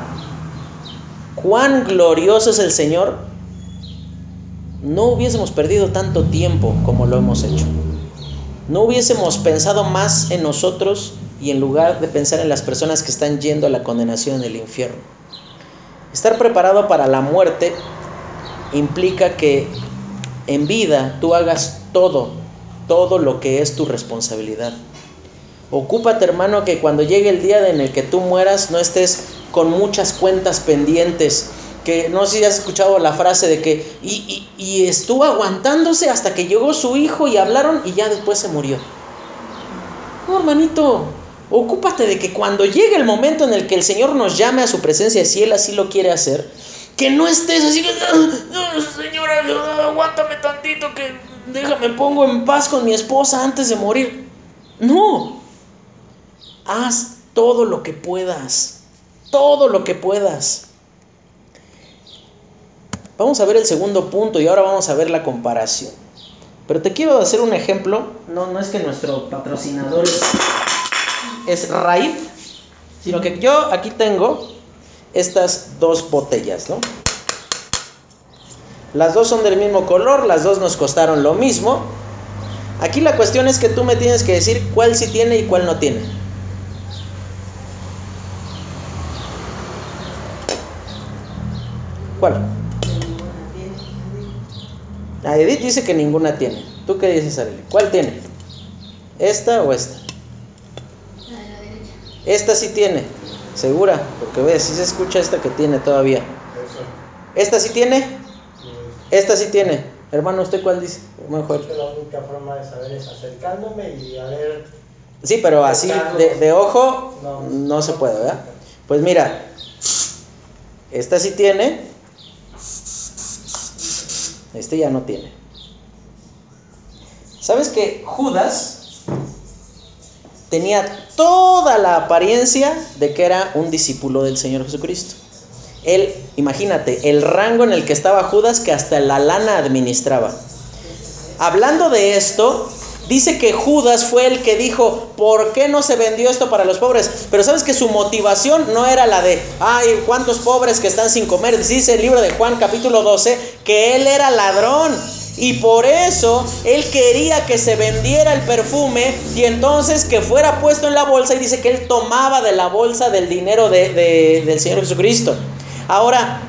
cuán glorioso es el Señor, no hubiésemos perdido tanto tiempo como lo hemos hecho. No hubiésemos pensado más en nosotros y en lugar de pensar en las personas que están yendo a la condenación en el infierno. Estar preparado para la muerte implica que en vida tú hagas todo, todo lo que es tu responsabilidad. Ocúpate, hermano, que cuando llegue el día en el que tú mueras no estés con muchas cuentas pendientes. Que no sé si has escuchado la frase de que y, y estuvo aguantándose hasta que llegó su hijo y hablaron y ya después se murió. No, hermanito, ocúpate de que cuando llegue el momento en el que el Señor nos llame a su presencia, si Él así lo quiere hacer, que no estés así, señora, aguántame tantito que déjame pongo en paz con mi esposa antes de morir. No, Haz todo lo que puedas, todo lo que puedas. Vamos a ver el segundo punto y ahora vamos a ver la comparación. Pero te quiero hacer un ejemplo. No, no es que nuestro patrocinador es, es sino que yo aquí tengo estas dos botellas, ¿no? Las dos son del mismo color, las dos nos costaron lo mismo. Aquí la cuestión es que tú me tienes que decir cuál sí tiene y cuál no tiene. ¿Cuál? Ah, Edith dice que ninguna tiene. ¿Tú qué dices, Arely? ¿Cuál tiene? ¿Esta o esta? La de la derecha. Esta sí tiene, segura, porque ves, si se escucha esta que tiene todavía. ¿Esta sí tiene? Esta sí tiene. Hermano, ¿usted cuál dice? Mejor. la única forma de saber es acercándome y a ver. Sí, pero así de, de ojo No. no se puede, ¿verdad? Pues mira, esta sí tiene. Este ya no tiene. ¿Sabes que Judas tenía toda la apariencia de que era un discípulo del Señor Jesucristo? Él, imagínate, el rango en el que estaba Judas que hasta la lana administraba. Hablando de esto, dice que Judas fue el que dijo, ¿por qué no se vendió esto para los pobres? Pero sabes que su motivación no era la de, ay, cuántos pobres que están sin comer. Dice el libro de Juan capítulo 12 que él era ladrón. Y por eso él quería que se vendiera el perfume y entonces que fuera puesto en la bolsa y dice que él tomaba de la bolsa del dinero de- de- del Señor Jesucristo. Ahora,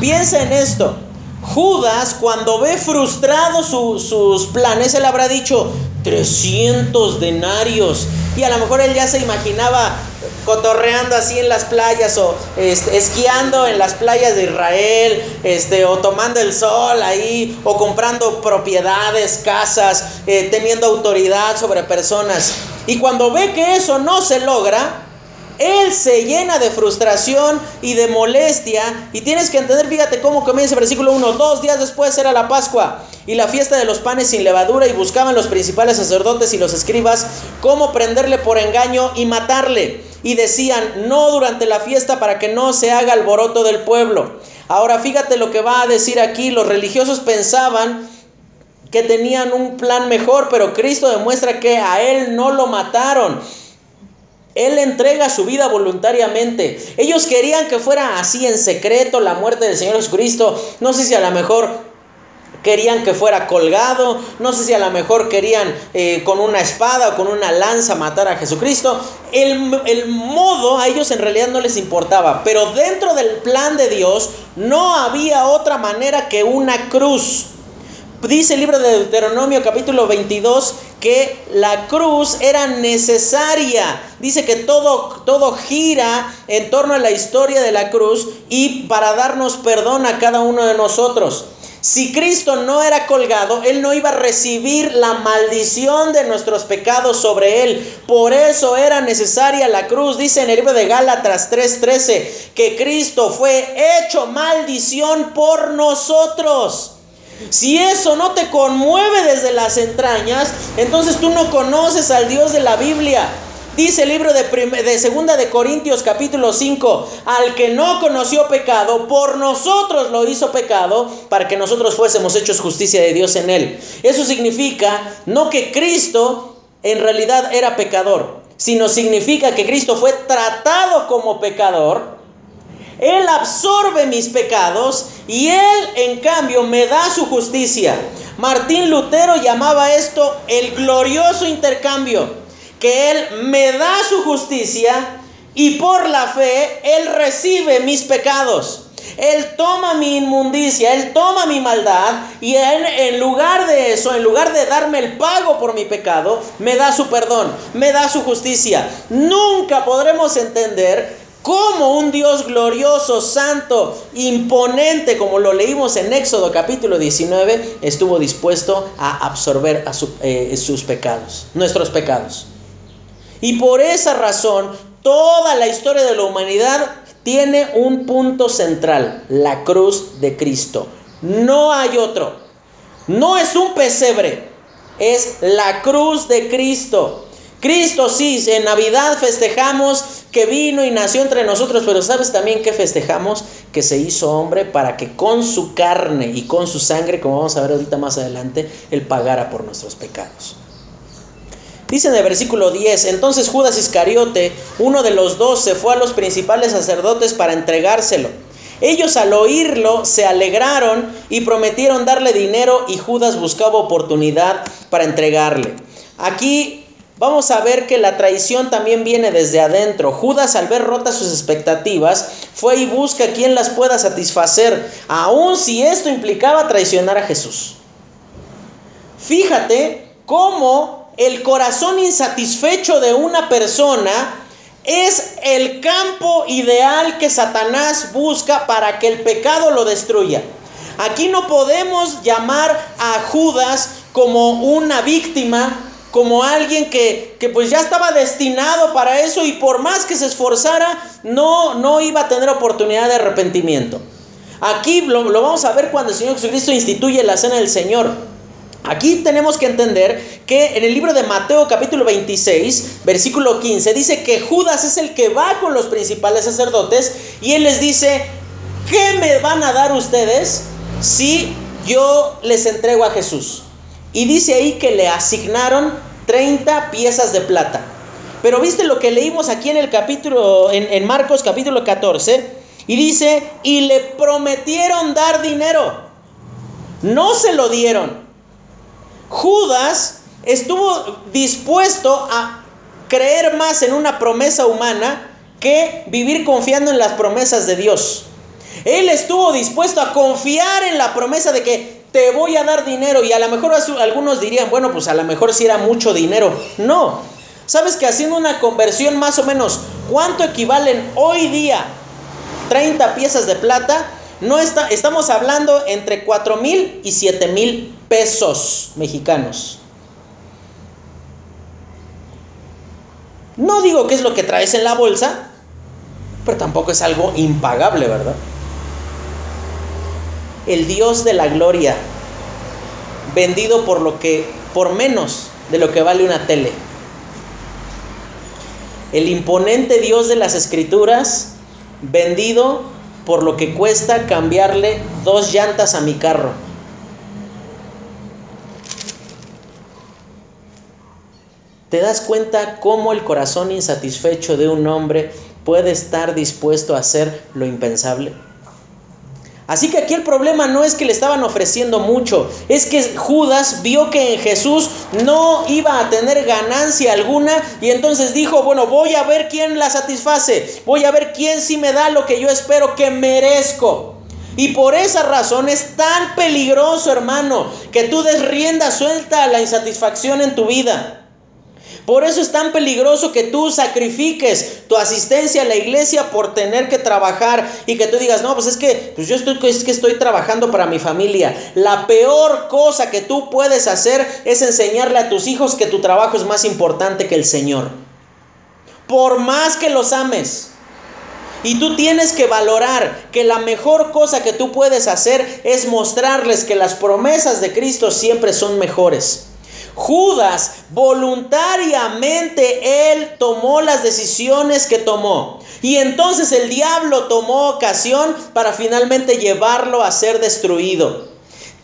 piensa en esto. Judas, cuando ve frustrados su- sus planes, él habrá dicho 300 denarios. Y a lo mejor él ya se imaginaba cotorreando así en las playas o este, esquiando en las playas de Israel, este, o tomando el sol ahí, o comprando propiedades, casas, eh, teniendo autoridad sobre personas. Y cuando ve que eso no se logra, él se llena de frustración y de molestia. Y tienes que entender, fíjate cómo comienza el versículo 1. Dos días después era la Pascua y la fiesta de los panes sin levadura. Y buscaban los principales sacerdotes y los escribas cómo prenderle por engaño y matarle. Y decían, no durante la fiesta para que no se haga alboroto del pueblo. Ahora fíjate lo que va a decir aquí. Los religiosos pensaban que tenían un plan mejor, pero Cristo demuestra que a él no lo mataron. Él entrega su vida voluntariamente. Ellos querían que fuera así en secreto la muerte del Señor Jesucristo. No sé si a lo mejor querían que fuera colgado. No sé si a lo mejor querían eh, con una espada o con una lanza matar a Jesucristo. El, el modo a ellos en realidad no les importaba. Pero dentro del plan de Dios no había otra manera que una cruz. Dice el libro de Deuteronomio capítulo 22 que la cruz era necesaria. Dice que todo, todo gira en torno a la historia de la cruz y para darnos perdón a cada uno de nosotros. Si Cristo no era colgado, Él no iba a recibir la maldición de nuestros pecados sobre Él. Por eso era necesaria la cruz. Dice en el libro de Gálatas 3:13 que Cristo fue hecho maldición por nosotros. Si eso no te conmueve desde las entrañas, entonces tú no conoces al Dios de la Biblia. Dice el libro de, de Segunda de Corintios capítulo 5, al que no conoció pecado, por nosotros lo hizo pecado, para que nosotros fuésemos hechos justicia de Dios en él. Eso significa no que Cristo en realidad era pecador, sino significa que Cristo fue tratado como pecador, él absorbe mis pecados y Él en cambio me da su justicia. Martín Lutero llamaba esto el glorioso intercambio, que Él me da su justicia y por la fe Él recibe mis pecados. Él toma mi inmundicia, Él toma mi maldad y en, en lugar de eso, en lugar de darme el pago por mi pecado, me da su perdón, me da su justicia. Nunca podremos entender cómo un Dios glorioso, santo, imponente, como lo leímos en Éxodo capítulo 19, estuvo dispuesto a absorber a eh, sus pecados, nuestros pecados. Y por esa razón, toda la historia de la humanidad tiene un punto central, la cruz de Cristo. No hay otro. No es un pesebre, es la cruz de Cristo. Cristo sí, en Navidad festejamos que vino y nació entre nosotros, pero ¿sabes también que festejamos? Que se hizo hombre para que con su carne y con su sangre, como vamos a ver ahorita más adelante, Él pagara por nuestros pecados. Dice en el versículo 10, entonces Judas Iscariote, uno de los dos, se fue a los principales sacerdotes para entregárselo. Ellos al oírlo se alegraron y prometieron darle dinero y Judas buscaba oportunidad para entregarle. Aquí vamos a ver que la traición también viene desde adentro. Judas al ver rotas sus expectativas fue y busca quien las pueda satisfacer, aun si esto implicaba traicionar a Jesús. Fíjate cómo el corazón insatisfecho de una persona es el campo ideal que Satanás busca para que el pecado lo destruya. Aquí no podemos llamar a Judas como una víctima, como alguien que, que, pues ya estaba destinado para eso y por más que se esforzara, no, no iba a tener oportunidad de arrepentimiento. Aquí lo, lo vamos a ver cuando el Señor Jesucristo instituye la cena del Señor. Aquí tenemos que entender que en el libro de Mateo capítulo 26, versículo 15, dice que Judas es el que va con los principales sacerdotes y él les dice, ¿qué me van a dar ustedes si yo les entrego a Jesús? Y dice ahí que le asignaron 30 piezas de plata. Pero viste lo que leímos aquí en el capítulo, en, Marcos capítulo 14, y dice, y le prometieron dar dinero. No se lo dieron. Judas estuvo dispuesto a creer más en una promesa humana que vivir confiando en las promesas de Dios. Él estuvo dispuesto a confiar en la promesa de que te voy a dar dinero y a lo mejor algunos dirían, bueno, pues a lo mejor si era mucho dinero. No. ¿Sabes que haciendo una conversión más o menos, cuánto equivalen hoy día 30 piezas de plata? No está, estamos hablando entre 4 mil y 7 mil pesos mexicanos. No digo que es lo que traes en la bolsa, pero tampoco es algo impagable, ¿verdad? El Dios de la gloria, vendido por lo que por menos de lo que vale una tele. El imponente Dios de las escrituras, vendido por lo que cuesta cambiarle dos llantas a mi carro. ¿Te das cuenta cómo el corazón insatisfecho de un hombre puede estar dispuesto a hacer lo impensable? Así que aquí el problema no es que le estaban ofreciendo mucho, es que Judas vio que en Jesús no iba a tener ganancia alguna y entonces dijo, bueno, voy a ver quién la satisface, voy a ver quién sí me da lo que yo espero que merezco. Y por esa razón es tan peligroso, hermano, que tú des rienda suelta a la insatisfacción en tu vida. Por eso es tan peligroso que tú sacrifiques tu asistencia a la iglesia por tener que trabajar y que tú digas, no, pues es que pues yo estoy, es que estoy trabajando para mi familia. La peor cosa que tú puedes hacer es enseñarle a tus hijos que tu trabajo es más importante que el Señor. Por más que los ames. Y tú tienes que valorar que la mejor cosa que tú puedes hacer es mostrarles que las promesas de Cristo siempre son mejores. Judas voluntariamente él tomó las decisiones que tomó. Y entonces el diablo tomó ocasión para finalmente llevarlo a ser destruido.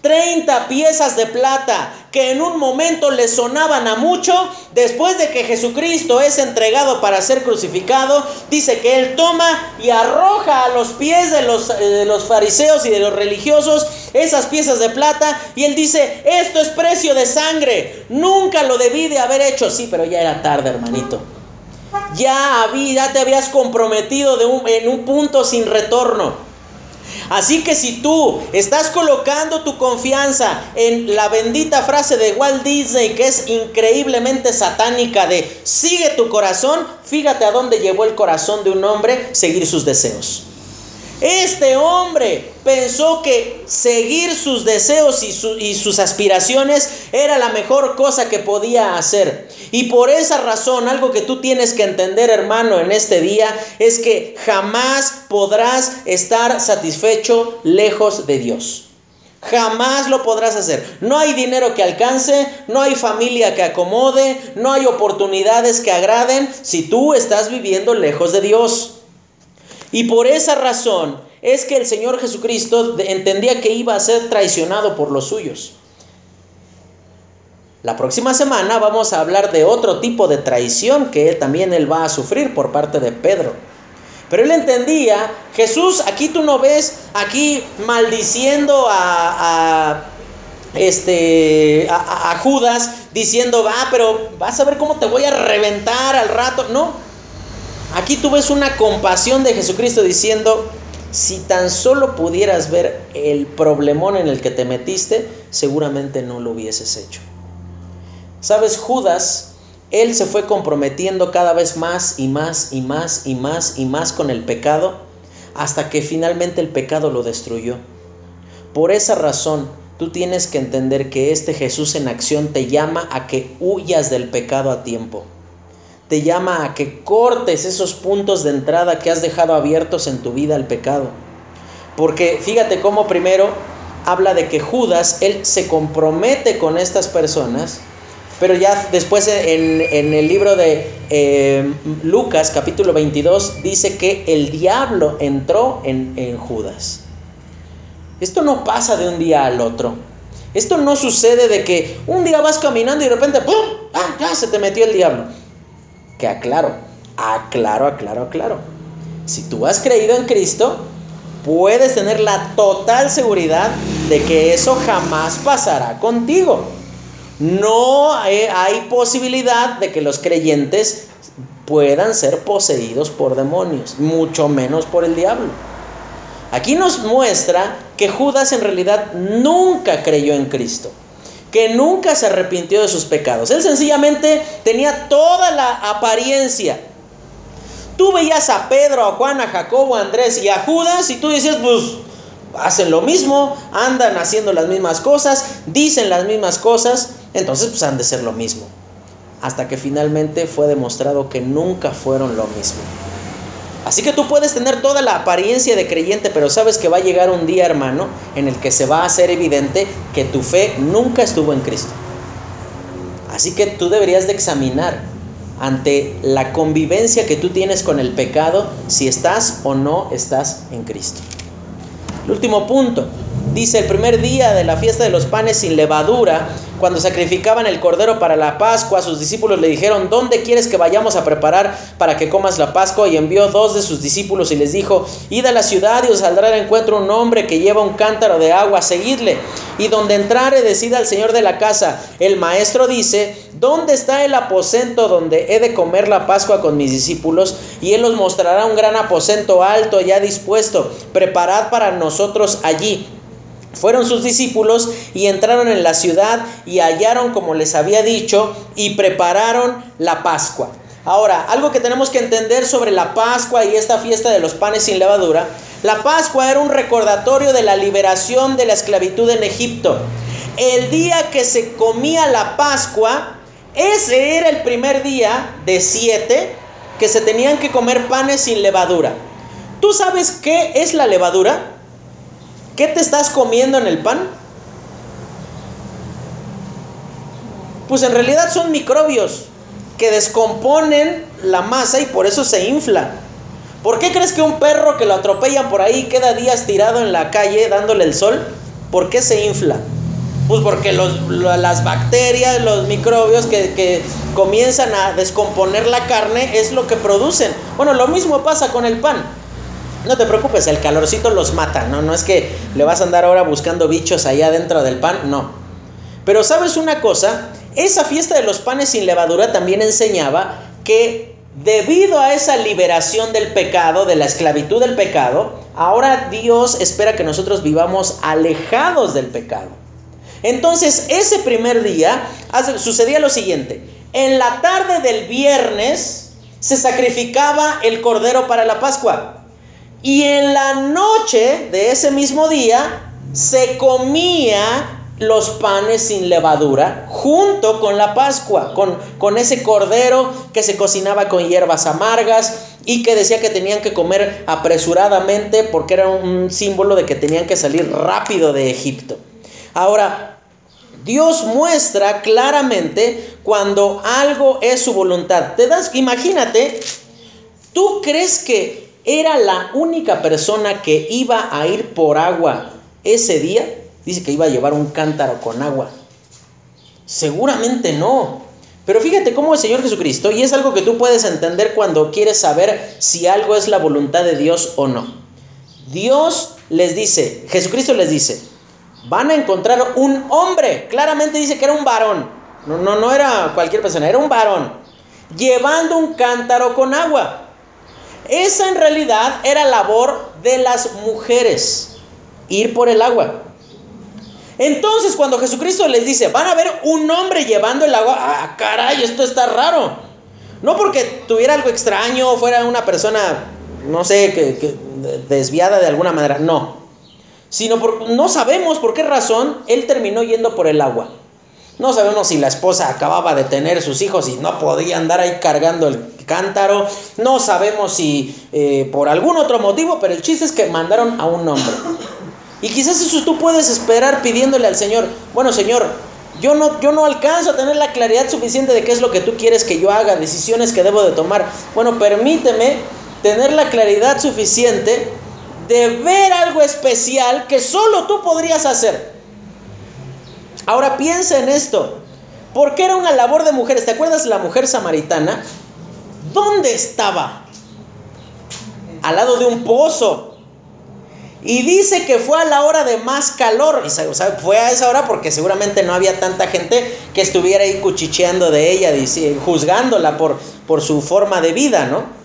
30 piezas de plata que en un momento le sonaban a mucho, después de que Jesucristo es entregado para ser crucificado, dice que él toma y arroja a los pies de los, eh, de los fariseos y de los religiosos esas piezas de plata y él dice, esto es precio de sangre, nunca lo debí de haber hecho, sí, pero ya era tarde, hermanito. Ya, te habías comprometido en un punto sin retorno. Así que si tú estás colocando tu confianza en la bendita frase de Walt Disney que es increíblemente satánica de sigue tu corazón, fíjate a dónde llevó el corazón de un hombre seguir sus deseos. Este hombre pensó que seguir sus deseos y, y, sus aspiraciones era la mejor cosa que podía hacer. Y por esa razón, algo que tú tienes que entender, hermano, en este día, es que jamás podrás estar satisfecho lejos de Dios. Jamás lo podrás hacer. No hay dinero que alcance, no hay familia que acomode, no hay oportunidades que agraden si tú estás viviendo lejos de Dios. Y por esa razón es que el Señor Jesucristo entendía que iba a ser traicionado por los suyos. La próxima semana vamos a hablar de otro tipo de traición que también él va a sufrir por parte de Pedro. Pero él entendía, Jesús, aquí tú no ves, aquí maldiciendo a, este, a, a, Judas, diciendo, va, pero vas a ver cómo te voy a reventar al rato. No, aquí tú ves una compasión de Jesucristo diciendo, si tan solo pudieras ver el problemón en el que te metiste, seguramente no lo hubieses hecho. Sabes, Judas él se fue comprometiendo cada vez más y más y más y más y más con el pecado hasta que finalmente el pecado lo destruyó. Por esa razón, tú tienes que entender que este Jesús en acción te llama a que huyas del pecado a tiempo. Te llama a que cortes esos puntos de entrada que has dejado abiertos en tu vida al pecado. Porque fíjate cómo primero habla de que Judas, él se compromete con estas personas pero ya después en, el libro de eh, Lucas capítulo 22 dice que el diablo entró en, en Judas. Esto no pasa de un día al otro. Esto no sucede de que un día vas caminando y de repente ¡pum! ¡Ah! Ya se te metió el diablo. Que aclaro, aclaro, aclaro, aclaro. Si tú has creído en Cristo, puedes tener la total seguridad de que eso jamás pasará contigo. No hay posibilidad de que los creyentes puedan ser poseídos por demonios, mucho menos por el diablo. Aquí nos muestra que Judas en realidad nunca creyó en Cristo, que nunca se arrepintió de sus pecados. Él sencillamente tenía toda la apariencia. Tú veías a Pedro, a Juan, a Jacobo, a Andrés y a Judas y tú decías, pues hacen lo mismo, andan haciendo las mismas cosas, dicen las mismas cosas, entonces pues han de ser lo mismo. Hasta que finalmente fue demostrado que nunca fueron lo mismo. Así que tú puedes tener toda la apariencia de creyente, pero sabes que va a llegar un día, hermano, en el que se va a hacer evidente que tu fe nunca estuvo en Cristo. Así que tú deberías de examinar ante la convivencia que tú tienes con el pecado si estás o no estás en Cristo. El último punto, dice el primer día de la fiesta de los panes sin levadura, cuando sacrificaban el cordero para la Pascua, sus discípulos le dijeron, ¿dónde quieres que vayamos a preparar para que comas la Pascua? Y envió dos de sus discípulos y les dijo, id a la ciudad y os saldrá al encuentro un hombre que lleva un cántaro de agua, seguidle. Y donde entrare, decida al señor de la casa, el maestro dice, ¿dónde está el aposento donde he de comer la Pascua con mis discípulos? Y él os mostrará un gran aposento alto ya dispuesto, preparad para nosotros allí. Fueron sus discípulos y entraron en la ciudad y hallaron como les había dicho y prepararon la Pascua. Ahora, algo que tenemos que entender sobre la Pascua y esta fiesta de los panes sin levadura, la Pascua era un recordatorio de la liberación de la esclavitud en Egipto. El día que se comía la Pascua, ese era el primer día de siete que se tenían que comer panes sin levadura. ¿Tú sabes qué es la levadura? ¿Qué te estás comiendo en el pan? Pues en realidad son microbios que descomponen la masa y por eso se infla. ¿Por qué crees que un perro que lo atropellan por ahí queda días tirado en la calle dándole el sol? ¿Por qué se infla? Pues porque las bacterias, los microbios que, que comienzan a descomponer la carne es lo que producen. Bueno, lo mismo pasa con el pan. No te preocupes, el calorcito los mata, ¿no? No es que le vas a andar ahora buscando bichos allá dentro del pan, no. Pero sabes una cosa, esa fiesta de los panes sin levadura también enseñaba que debido a esa liberación del pecado, de la esclavitud del pecado, ahora Dios espera que nosotros vivamos alejados del pecado. Entonces, ese primer día sucedía lo siguiente. En la tarde del viernes se sacrificaba el cordero para la Pascua. Y en la noche de ese mismo día se comía los panes sin levadura junto con la Pascua, con, con, ese cordero que se cocinaba con hierbas amargas y que decía que tenían que comer apresuradamente porque era un símbolo de que tenían que salir rápido de Egipto. Ahora, Dios muestra claramente cuando algo es su voluntad. Te das, imagínate, ¿tú crees que era la única persona que iba a ir por agua ese día. Dice que iba a llevar un cántaro con agua. Seguramente no. Pero fíjate cómo el Señor Jesucristo, y es algo que tú puedes entender cuando quieres saber si algo es la voluntad de Dios o no. Dios les dice, Jesucristo les dice, van a encontrar un hombre, claramente dice que era un varón, no, no, no era cualquier persona, era un varón, llevando un cántaro con agua. Esa en realidad era labor de las mujeres, ir por el agua. Entonces cuando Jesucristo les dice, van a ver un hombre llevando el agua, ah, caray, esto está raro. No porque tuviera algo extraño o fuera una persona, no sé, que, desviada de alguna manera, no. Sino porque no sabemos por qué razón él terminó yendo por el agua. No sabemos si la esposa acababa de tener sus hijos y no podía andar ahí cargando el cántaro. No sabemos si eh, por algún otro motivo, pero el chiste es que mandaron a un hombre. Y quizás eso tú puedes esperar pidiéndole al Señor, bueno Señor, yo no, yo no alcanzo a tener la claridad suficiente de qué es lo que tú quieres que yo haga, decisiones que debo de tomar. Bueno, permíteme tener la claridad suficiente de ver algo especial que solo tú podrías hacer. Ahora piensa en esto. ¿Por qué era una labor de mujeres? ¿Te acuerdas de la mujer samaritana? ¿Dónde estaba? Al lado de un pozo. Y dice que fue a la hora de más calor. Y fue a esa hora porque seguramente no había tanta gente que estuviera ahí cuchicheando de ella, juzgándola por su forma de vida, ¿no?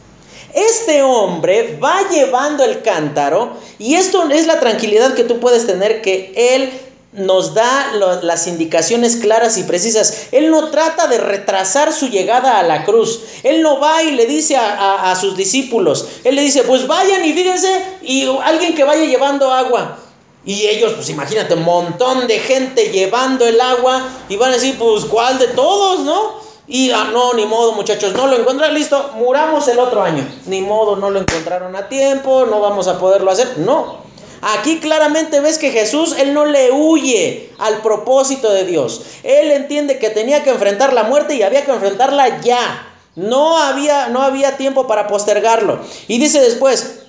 Este hombre va llevando el cántaro y esto es la tranquilidad que tú puedes tener que él nos da las indicaciones claras y precisas. Él no trata de retrasar su llegada a la cruz. Él no va y le dice a, sus discípulos, él le dice, pues vayan y fíjense, y alguien que vaya llevando agua. Y ellos, pues imagínate, un montón de gente llevando el agua y van a decir, pues ¿cuál de todos, no? Y ah, no, ni modo, muchachos, no lo encontraron, listo, muramos el otro año. Ni modo, no lo encontraron a tiempo, no vamos a poderlo hacer. No, Aquí claramente ves que Jesús, él no le huye al propósito de Dios. Él entiende que tenía que enfrentar la muerte y había que enfrentarla ya. No había, no había tiempo para postergarlo. Y dice después,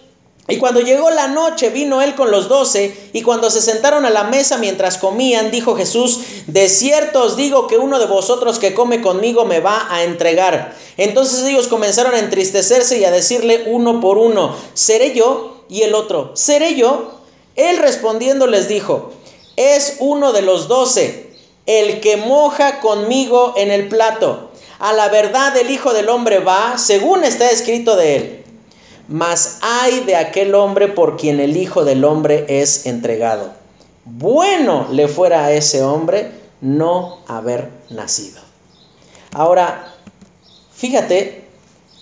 y cuando llegó la noche vino él con los doce, y cuando se sentaron a la mesa mientras comían, dijo Jesús, de cierto os digo que uno de vosotros que come conmigo me va a entregar. Entonces ellos comenzaron a entristecerse y a decirle uno por uno, ¿seré yo? Y el otro, ¿seré yo? Él respondiendo les dijo, es uno de los doce, el que moja conmigo en el plato. A la verdad el Hijo del Hombre va, según está escrito de él. Mas hay de aquel hombre por quien el Hijo del Hombre es entregado. Bueno le fuera a ese hombre no haber nacido. Ahora, fíjate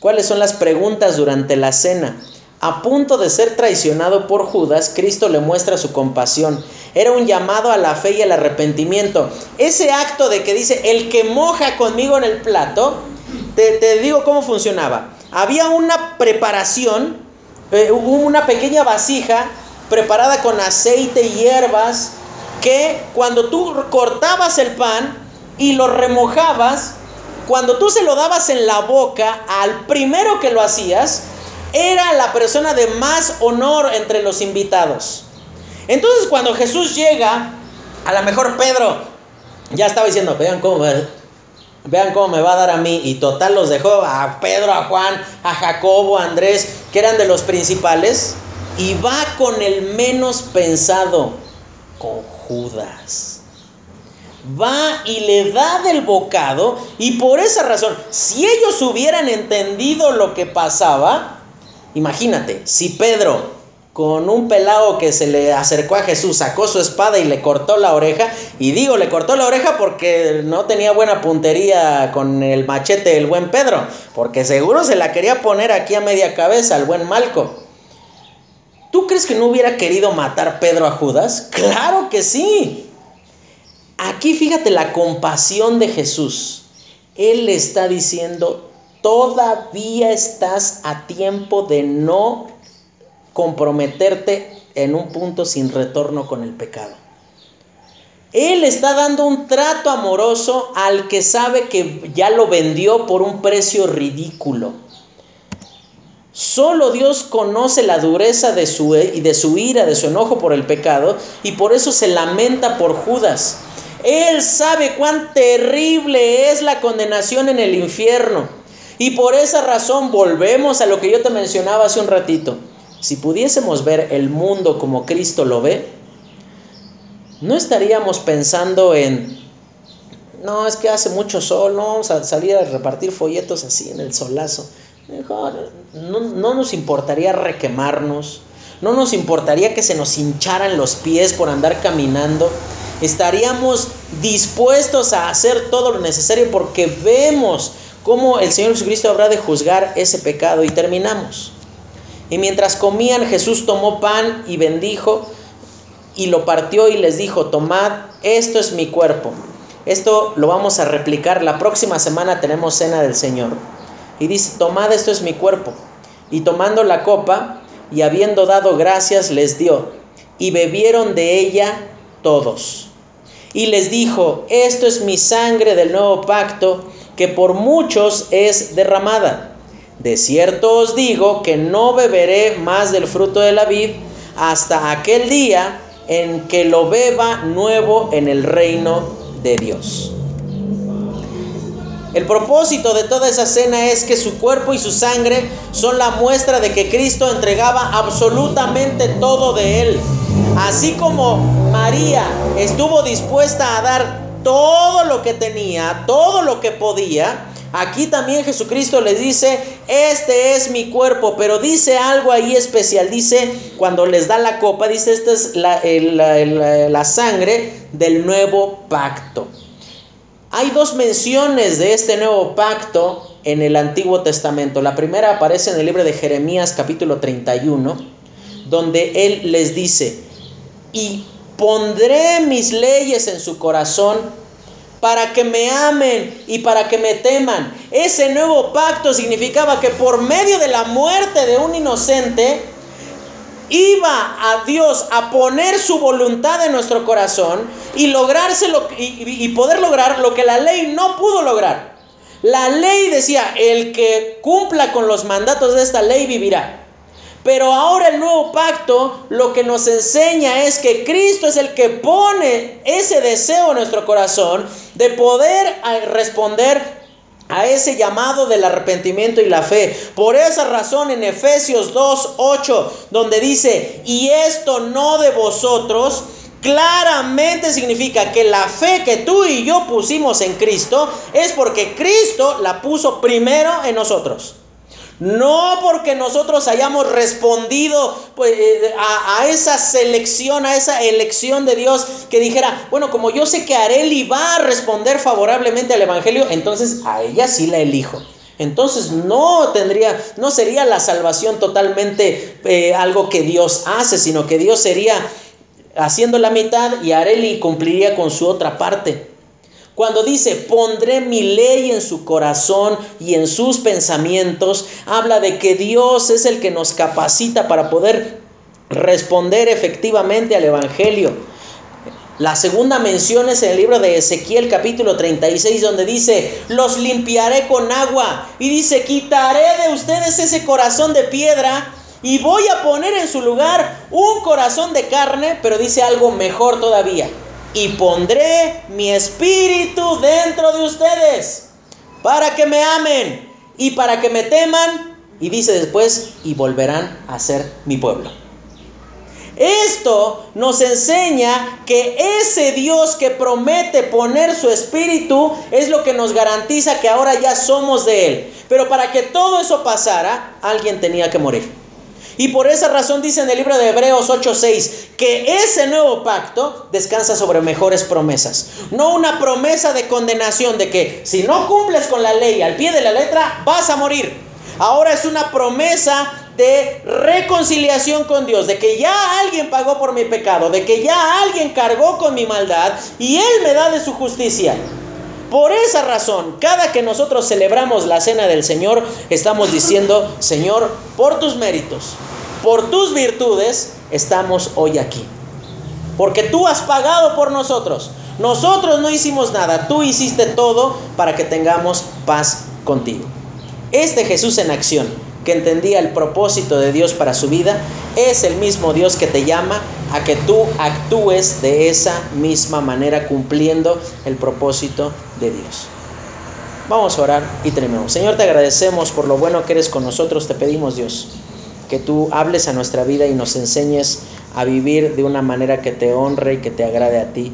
cuáles son las preguntas durante la cena. A punto de ser traicionado por Judas, Cristo le muestra su compasión. Era un llamado a la fe y al arrepentimiento. Ese acto de que dice, el que moja conmigo en el plato, te, digo cómo funcionaba. Había una preparación, eh, una pequeña vasija preparada con aceite y hierbas, que cuando tú cortabas el pan y lo remojabas, cuando tú se lo dabas en la boca al primero que lo hacías, era la persona de más honor entre los invitados. Entonces cuando Jesús llega, a lo mejor Pedro ya estaba diciendo, vean cómo, vean cómo me va a dar a mí. Y total los dejó a Pedro, a Juan, a Jacobo, a Andrés, que eran de los principales. Y va con el menos pensado, con Judas. Va y le da del bocado. Y por esa razón, si ellos hubieran entendido lo que pasaba, Imagínate, si Pedro con un pelado que se le acercó a Jesús, sacó su espada y le cortó la oreja. Y digo, le cortó la oreja porque no tenía buena puntería con el machete el buen Pedro, porque seguro se la quería poner aquí a media cabeza al buen Malco. ¿Tú crees que no hubiera querido matar Pedro a Judas? Claro que sí. Aquí fíjate la compasión de Jesús. Él le está diciendo, todavía estás a tiempo de no comprometerte en un punto sin retorno con el pecado. Él está dando un trato amoroso al que sabe que ya lo vendió por un precio ridículo. Solo Dios conoce la dureza de su, y de su ira, de su enojo por el pecado, y por eso se lamenta por Judas. Él sabe cuán terrible es la condenación en el infierno. Y por esa razón volvemos a lo que yo te mencionaba hace un ratito. Si pudiésemos ver el mundo como Cristo lo ve, no estaríamos pensando en, no, es que hace mucho sol, no vamos a salir a repartir folletos así en el solazo. Mejor, no, no nos importaría requemarnos, no nos importaría que se nos hincharan los pies por andar caminando. Estaríamos dispuestos a hacer todo lo necesario porque vemos cómo el Señor Jesucristo habrá de juzgar ese pecado y terminamos. Y mientras comían, Jesús tomó pan y bendijo y lo partió y les dijo, tomad, esto es mi cuerpo. Esto lo vamos a replicar. La próxima semana tenemos cena del Señor. Y dice, tomad, esto es mi cuerpo. Y tomando la copa y habiendo dado gracias, les dio. Y bebieron de ella todos. Y les dijo, esto es mi sangre del nuevo pacto, que por muchos es derramada. De cierto os digo que no beberé más del fruto de la vid hasta aquel día en que lo beba nuevo en el reino de Dios. El propósito de toda esa cena es que su cuerpo y su sangre son la muestra de que Cristo entregaba absolutamente todo de él. Así como María estuvo dispuesta a dar todo lo que tenía, todo lo que podía, aquí también Jesucristo les dice, este es mi cuerpo, pero dice algo ahí especial, dice, cuando les da la copa, dice, esta es la, la, sangre del nuevo pacto. Hay dos menciones de este nuevo pacto en el Antiguo Testamento. La primera aparece en el libro de Jeremías capítulo 31, donde él les dice, y pondré mis leyes en su corazón para que me amen y para que me teman. Ese nuevo pacto significaba que por medio de la muerte de un inocente, iba a Dios a poner su voluntad en nuestro corazón y lográrselo y, y poder lograr lo que la ley no pudo lograr. La ley decía, el que cumpla con los mandatos de esta ley vivirá. Pero ahora el nuevo pacto lo que nos enseña es que Cristo es el que pone ese deseo en nuestro corazón de poder eh, responder a ese llamado del arrepentimiento y la fe. Por esa razón en Efesios 2, 8, donde dice, y esto no de vosotros, claramente significa que la fe que tú y yo pusimos en Cristo es porque Cristo la puso primero en nosotros. No porque nosotros hayamos respondido pues, eh, a, esa selección, a esa elección de Dios que dijera, bueno, como yo sé que Areli va a responder favorablemente al Evangelio, entonces a ella sí la elijo. Entonces no tendría, no sería la salvación totalmente eh, algo que Dios hace, sino que Dios sería haciendo la mitad y Areli cumpliría con su otra parte. Cuando dice, pondré mi ley en su corazón y en sus pensamientos, habla de que Dios es el que nos capacita para poder responder efectivamente al Evangelio. La segunda mención es en el libro de Ezequiel capítulo 36 donde dice, los limpiaré con agua y dice, quitaré de ustedes ese corazón de piedra y voy a poner en su lugar un corazón de carne, pero dice algo mejor todavía y pondré mi espíritu dentro de ustedes para que me amen y para que me teman. Y dice después, y volverán a ser mi pueblo. Esto nos enseña que ese Dios que promete poner su espíritu es lo que nos garantiza que ahora ya somos de Él. Pero para que todo eso pasara, alguien tenía que morir. Y por esa razón dice en el libro de Hebreos 8:6 que ese nuevo pacto descansa sobre mejores promesas. No una promesa de condenación de que si no cumples con la ley al pie de la letra vas a morir. Ahora es una promesa de reconciliación con Dios, de que ya alguien pagó por mi pecado, de que ya alguien cargó con mi maldad y Él me da de su justicia. Por esa razón, cada que nosotros celebramos la cena del Señor, estamos diciendo, Señor, por tus méritos, por tus virtudes, estamos hoy aquí. Porque tú has pagado por nosotros. Nosotros no hicimos nada, tú hiciste todo para que tengamos paz contigo. Este Jesús en acción que entendía el propósito de Dios para su vida, es el mismo Dios que te llama a que tú actúes de esa misma manera cumpliendo el propósito de Dios. Vamos a orar y terminamos. Señor, te agradecemos por lo bueno que eres con nosotros. Te pedimos, Dios, que tú hables a nuestra vida y nos enseñes a vivir de una manera que te honre y que te agrade a ti.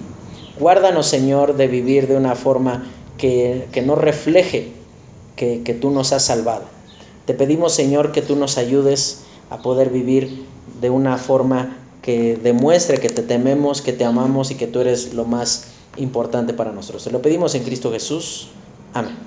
Guárdanos, Señor, de vivir de una forma que, que no refleje que, que tú nos has salvado. Te pedimos, Señor, que tú nos ayudes a poder vivir de una forma que demuestre que te tememos, que te amamos y que tú eres lo más importante para nosotros. Te lo pedimos en Cristo Jesús. Amén.